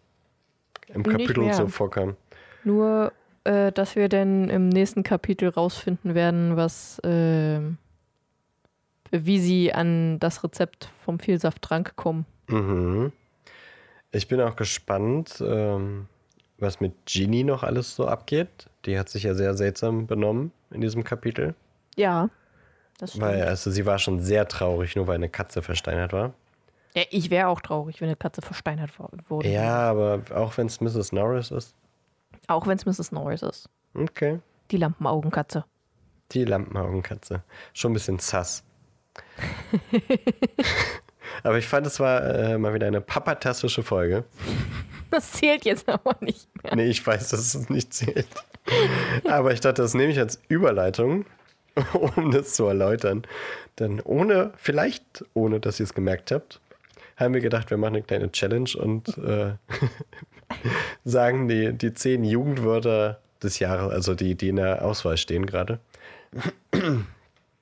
im Nicht Kapitel mehr. so vorkam. Nur, äh, dass wir dann im nächsten Kapitel rausfinden werden, was, äh, wie sie an das Rezept vom Vielsafttrank kommen. Mhm. Ich bin auch gespannt, ähm, was mit Ginny noch alles so abgeht. Die hat sich ja sehr seltsam benommen in diesem Kapitel. Ja, das stimmt. Weil, also sie war schon sehr traurig, nur weil eine Katze versteinert war. ja, ich wäre auch traurig, wenn eine Katze versteinert wurde. Ja, aber auch wenn es Mrs. Norris ist. Auch wenn es Mrs. Norris ist. Okay. Die Lampenaugenkatze. Die Lampenaugenkatze. Schon ein bisschen sass. aber ich fand, es war äh, mal wieder eine papatastische Folge. Das zählt jetzt aber nicht mehr. Nee, ich weiß, dass es nicht zählt. Aber ich dachte, das nehme ich als Überleitung, um das zu erläutern. Denn ohne, vielleicht ohne, dass ihr es gemerkt habt, haben wir gedacht, wir machen eine kleine Challenge und äh, sagen die, die zehn Jugendwörter des Jahres, also die, die in der Auswahl stehen gerade,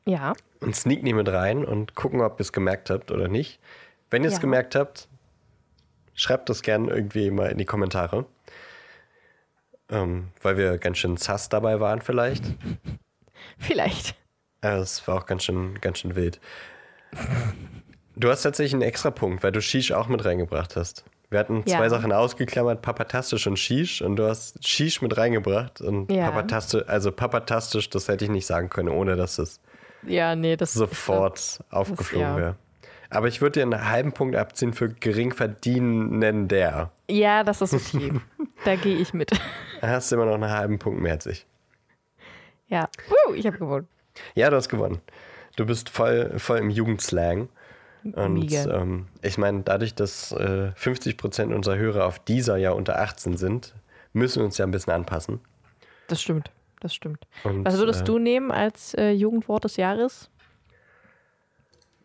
Ja, und sneaken die mit rein und gucken, ob ihr es gemerkt habt oder nicht. Wenn ihr es Ja. gemerkt habt, schreibt das gerne irgendwie mal in die Kommentare. Ähm, weil wir ganz schön sass dabei waren vielleicht. vielleicht. Es war auch ganz schön, ganz schön wild. Du hast tatsächlich einen extra Punkt, weil du Shish auch mit reingebracht hast. Wir hatten zwei Ja. Sachen ausgeklammert, Papatastisch und Shish, und du hast Shish mit reingebracht. Und Ja. Papatastisch, also Papatastisch, das hätte ich nicht sagen können, ohne dass es Ja, nee, das sofort aufgeflogen ja. wäre. Aber ich würde dir einen halben Punkt abziehen für geringverdienender. Ja, das ist okay. da gehe ich mit. Da hast du immer noch einen halben Punkt mehr als ich. Ja. Uh, ich habe gewonnen. Ja, du hast gewonnen. Du bist voll, voll im Jugendslang. Und ähm, ich meine, dadurch, dass äh, 50% unserer Hörer auf dieser ja unter 18 sind, müssen wir uns ja ein bisschen anpassen. Das stimmt. Das stimmt. Und, Was würdest äh, du nehmen als äh, Jugendwort des Jahres?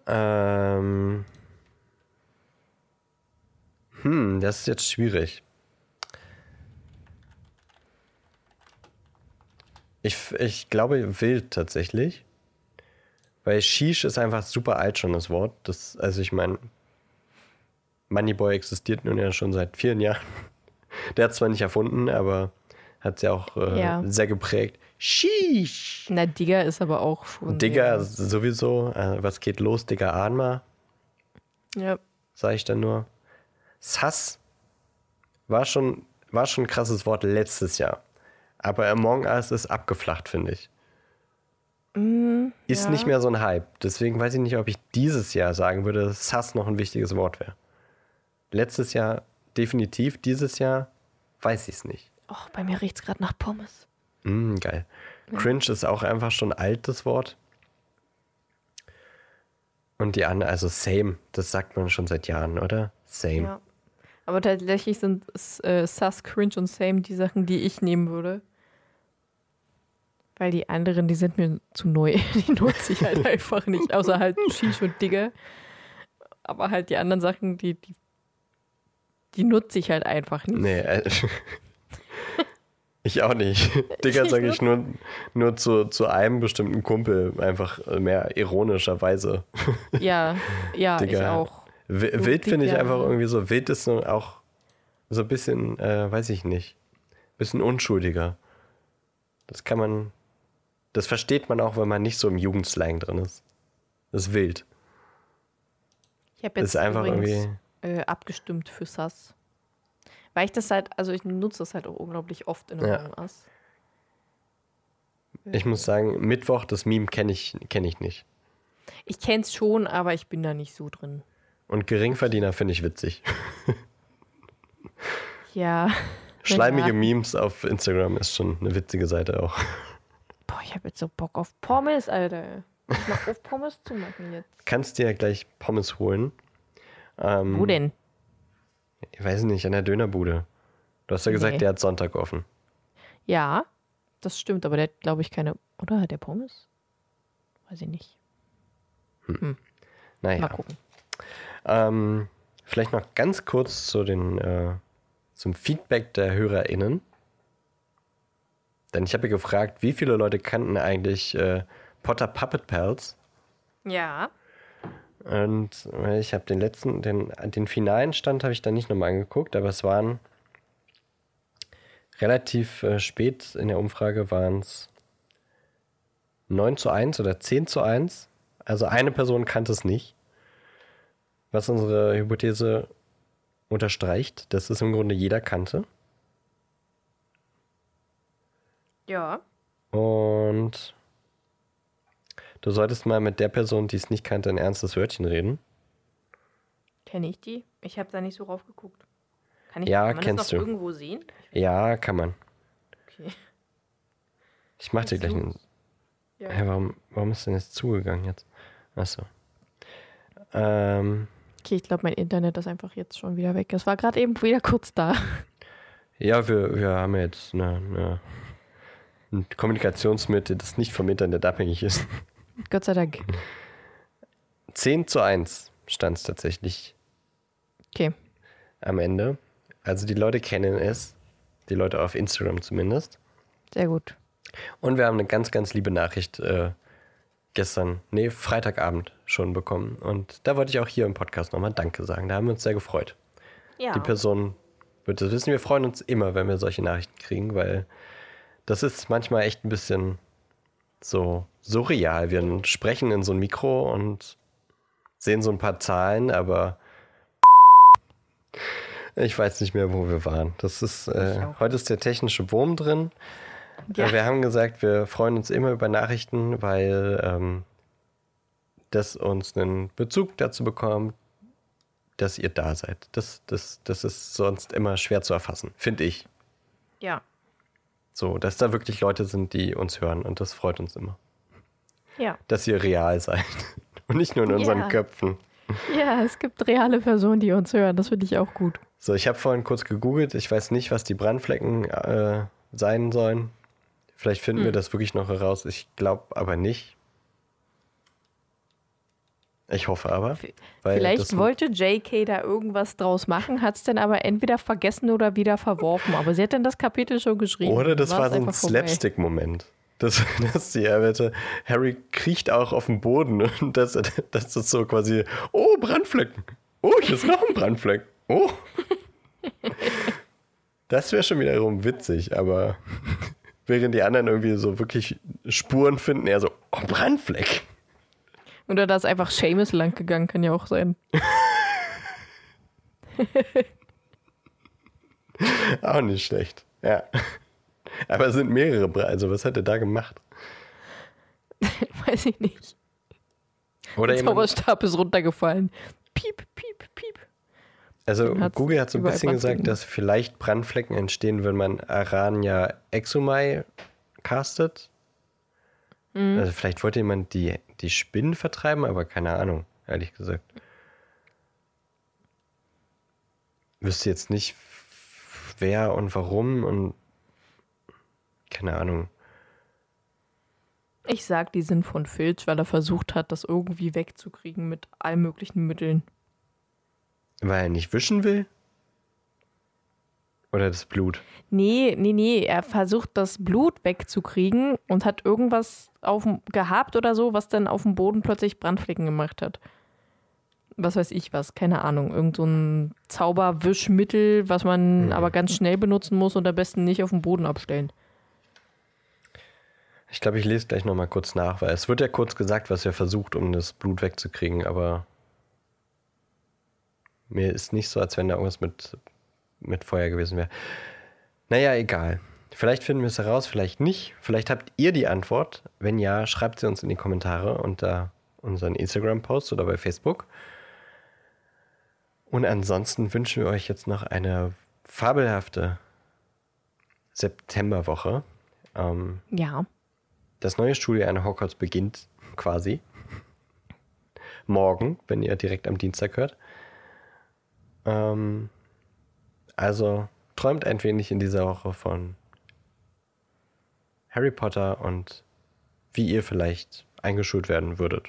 Ähm, hm, das ist jetzt schwierig. Ich, ich glaube wild tatsächlich. Weil Shish ist einfach super alt schon das Wort. Das, also ich meine, Moneyboy existiert nun ja schon seit vielen Jahren. Der hat zwar nicht erfunden, aber hat ja auch äh, Ja. sehr geprägt. Sheesh! Na, Digger ist aber auch schon. Digga, sowieso. Äh, was geht los, Digga, ahn mal, sehr- Ja. sage ich dann nur. Sass war schon, war schon ein krasses Wort letztes Jahr. Aber Among Us ist abgeflacht, finde ich. ist Mm, ja. nicht mehr so ein Hype. Deswegen weiß ich nicht, ob ich dieses Jahr sagen würde, dass Sass noch ein wichtiges Wort wäre. Letztes Jahr definitiv, dieses Jahr weiß ich es nicht. Och, bei mir riecht es gerade nach Pommes. Mm, geil. Cringe ist auch einfach schon ein altes Wort. Und die andere, also same, das sagt man schon seit Jahren, oder? Same. Ja. Aber tatsächlich sind äh, Sus, Cringe und Same die Sachen, die ich nehmen würde. Weil die anderen, die sind mir zu neu. Die nutze ich halt einfach nicht. Außer halt Shish und Digger. Aber halt die anderen Sachen, die, die, die nutze ich halt einfach nicht. Nee, äh, ich auch nicht. Digga sage ich nur, nur zu, zu einem bestimmten Kumpel, einfach mehr ironischerweise. Ja, ja, ich Digga. auch. W wild finde ich einfach irgendwie so. Wild ist so auch so ein bisschen, äh, weiß ich nicht, bisschen unschuldiger. Das kann man, das versteht man auch, wenn man nicht so im Jugendslang drin ist. Das ist wild. Ich habe jetzt ist einfach irgendwie, äh, abgestimmt für Sus. Weil ich das halt, also ich nutze das halt auch unglaublich oft in Ja. Among Us. ich muss sagen, Mittwoch, das Meme kenne ich, kenn ich nicht. Ich kenne es schon, aber ich bin da nicht so drin. Und Geringverdiener finde ich witzig. Ja. Schleimige Ja. Memes auf Instagram ist schon eine witzige Seite auch. Boah, ich habe jetzt so Bock auf Pommes, Alter. Ich mach auf Pommes zu machen jetzt. Kannst dir gleich Pommes holen. Ähm, Wo denn? Ich weiß nicht, an der Dönerbude. Du hast ja gesagt, Nee. der hat Sonntag offen. Ja, das stimmt, aber der hat, glaube ich, keine. Oder hat der Pommes? Weiß ich nicht. Mal Naja. gucken. Ähm, vielleicht noch ganz kurz zu den, äh, zum Feedback der HörerInnen. Denn ich habe ja gefragt, wie viele Leute kannten eigentlich äh, Potter Puppet Pals? Ja. Und äh, ich habe den letzten, den, den finalen Stand habe ich dann nicht nochmal angeguckt, aber es waren relativ äh, spät in der Umfrage waren es 9 zu 1 oder 10 zu 1. Also eine Person kannte es nicht. Was unsere Hypothese unterstreicht, dass es im Grunde jeder kannte. Ja. Und du solltest mal mit der Person, die es nicht kannte, ein ernstes Wörtchen reden. Kenne ich die? Ich habe da nicht so raufgeguckt. Kann ich Ja, kann man kennst das noch du. irgendwo sehen? Ja, kann man. Okay. Ich mach dir gleich einen. Ja. Hä, warum, warum ist denn jetzt zugegangen jetzt? Achso. Ähm, Okay, ich glaube, mein Internet ist einfach jetzt schon wieder weg. Es war gerade eben wieder kurz da. ja, wir, wir haben jetzt eine, eine, ein Kommunikationsmittel, das nicht vom Internet abhängig ist. Gott sei Dank. 10 zu 1 stand es tatsächlich Okay. am Ende. Also die Leute kennen es. Die Leute auf Instagram zumindest. Sehr gut. Und wir haben eine ganz, ganz liebe Nachricht äh, gestern, nee, Freitagabend schon bekommen. Und da wollte ich auch hier im Podcast nochmal Danke sagen. Da haben wir uns sehr gefreut. Ja. Die Person wird das wissen. Wir freuen uns immer, wenn wir solche Nachrichten kriegen, weil das ist manchmal echt ein bisschen so surreal. Wir sprechen in so ein Mikro und sehen so ein paar Zahlen, aber ich weiß nicht mehr, wo wir waren. Das ist, äh, heute ist der technische Wurm drin. Ja. Äh, Wir haben gesagt, wir freuen uns immer über Nachrichten, weil ähm, das uns einen Bezug dazu bekommt, dass ihr da seid. Das, das, das ist sonst immer schwer zu erfassen, finde ich. ja. So, dass da wirklich Leute sind, die uns hören und das freut uns immer. Ja. Dass ihr real seid und nicht nur in unseren Ja. Köpfen. Ja, es gibt reale Personen, die uns hören. Das finde ich auch gut. So, ich habe vorhin kurz gegoogelt. Ich weiß nicht, was die Brandflecken äh, sein sollen. Vielleicht finden wir das wirklich noch heraus. Ich glaube aber nicht. Ich hoffe aber. Vielleicht das- wollte JK da irgendwas draus machen, hat es dann aber entweder vergessen oder wieder verworfen. Aber sie hat dann das Kapitel schon geschrieben. Oder das war so ein. Slapstick-Moment. Dass, dass die Erwette, Harry kriecht auch auf dem Boden und dass das so quasi, oh, Brandflecken. Oh, hier ist noch ein Brandfleck. Oh. Das wäre schon wiederum witzig, aber während die anderen irgendwie so wirklich Spuren finden, eher so, oh, Brandfleck. Oder da ist einfach Seamus lang gegangen, kann ja auch sein. Auch nicht schlecht. Ja. Aber es sind mehrere Brände. Also, was hat er da gemacht? Weiß ich nicht. Oder Der Zauberstab ist runtergefallen. Piep, piep, piep. also, hat's Google hat so ein bisschen gesagt, Brandflecken. dass vielleicht Brandflecken entstehen, wenn man Arania Exumai castet. Mhm. Also, vielleicht wollte jemand die, die Spinnen vertreiben, aber keine Ahnung, ehrlich gesagt. Wüsste jetzt nicht, wer und warum und keine Ahnung. Ich sag, die sind von Filch, weil er versucht hat, das irgendwie wegzukriegen mit allen möglichen Mitteln. Weil er nicht wischen will? Oder das Blut? Nee, nee, nee. Er versucht, das Blut wegzukriegen und hat irgendwas auf gehabt oder so, was dann auf dem Boden plötzlich Brandflecken gemacht hat. Was weiß ich was, keine Ahnung. Irgend so ein Zauberwischmittel, was man aber ganz schnell benutzen muss und am besten nicht auf dem Boden abstellen. Ich glaube, ich lese gleich nochmal kurz nach, weil es wird ja kurz gesagt, was er versucht, um das Blut wegzukriegen, aber mir ist nicht so, als wenn da irgendwas mit, mit Feuer gewesen wäre. Naja, egal. Vielleicht finden wir es heraus, vielleicht nicht. Vielleicht habt ihr die Antwort. Wenn ja, schreibt sie uns in die Kommentare unter unseren Instagram-Post oder bei Facebook. Und ansonsten wünschen wir euch jetzt noch eine fabelhafte Septemberwoche. Ähm, Ja. das neue Schuljahr in Hogwarts beginnt quasi morgen, wenn ihr direkt am Dienstag hört. Ähm, also träumt ein wenig in dieser Woche von Harry Potter und wie ihr vielleicht eingeschult werden würdet.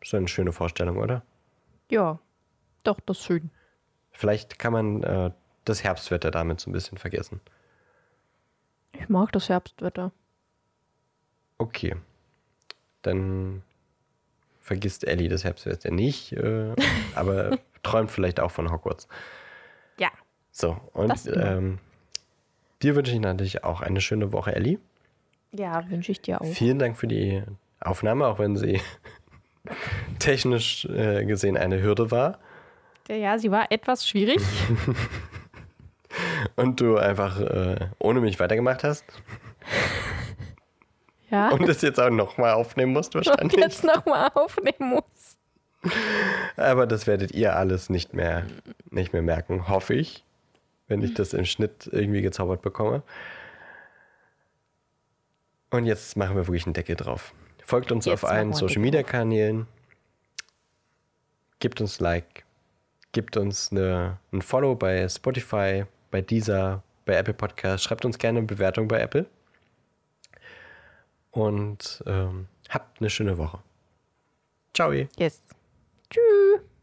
Ist eine schöne Vorstellung, oder? Ja. Doch, das ist schön. Vielleicht kann man äh, das Herbstwetter damit so ein bisschen vergessen. Ich mag das Herbstwetter. Okay. Dann vergisst Ellie das Herbstwetter nicht, äh, aber träumt vielleicht auch von Hogwarts. So, und ähm, dir wünsche ich natürlich auch eine schöne Woche, Ellie. Ja, wünsche ich dir auch. Vielen Dank für die Aufnahme, auch wenn sie technisch äh, gesehen eine Hürde war Ja, sie war etwas schwierig. und du einfach äh, ohne mich weitergemacht hast Ja. und es jetzt auch nochmal aufnehmen musst und wahrscheinlich. jetzt nochmal aufnehmen muss. Aber das werdet ihr alles nicht mehr, nicht mehr merken, hoffe ich, wenn ich das im Schnitt irgendwie gezaubert bekomme. Und jetzt machen wir wirklich einen Deckel drauf. Folgt uns Jetzt auf allen Social Media. Kanälen. Gebt uns Like. Gebt uns eine, ein Follow bei Spotify, bei Deezer, bei Apple Podcasts. Schreibt uns gerne eine Bewertung bei Apple. Und ähm, habt eine schöne Woche. Ciao. Yes. Tschüss.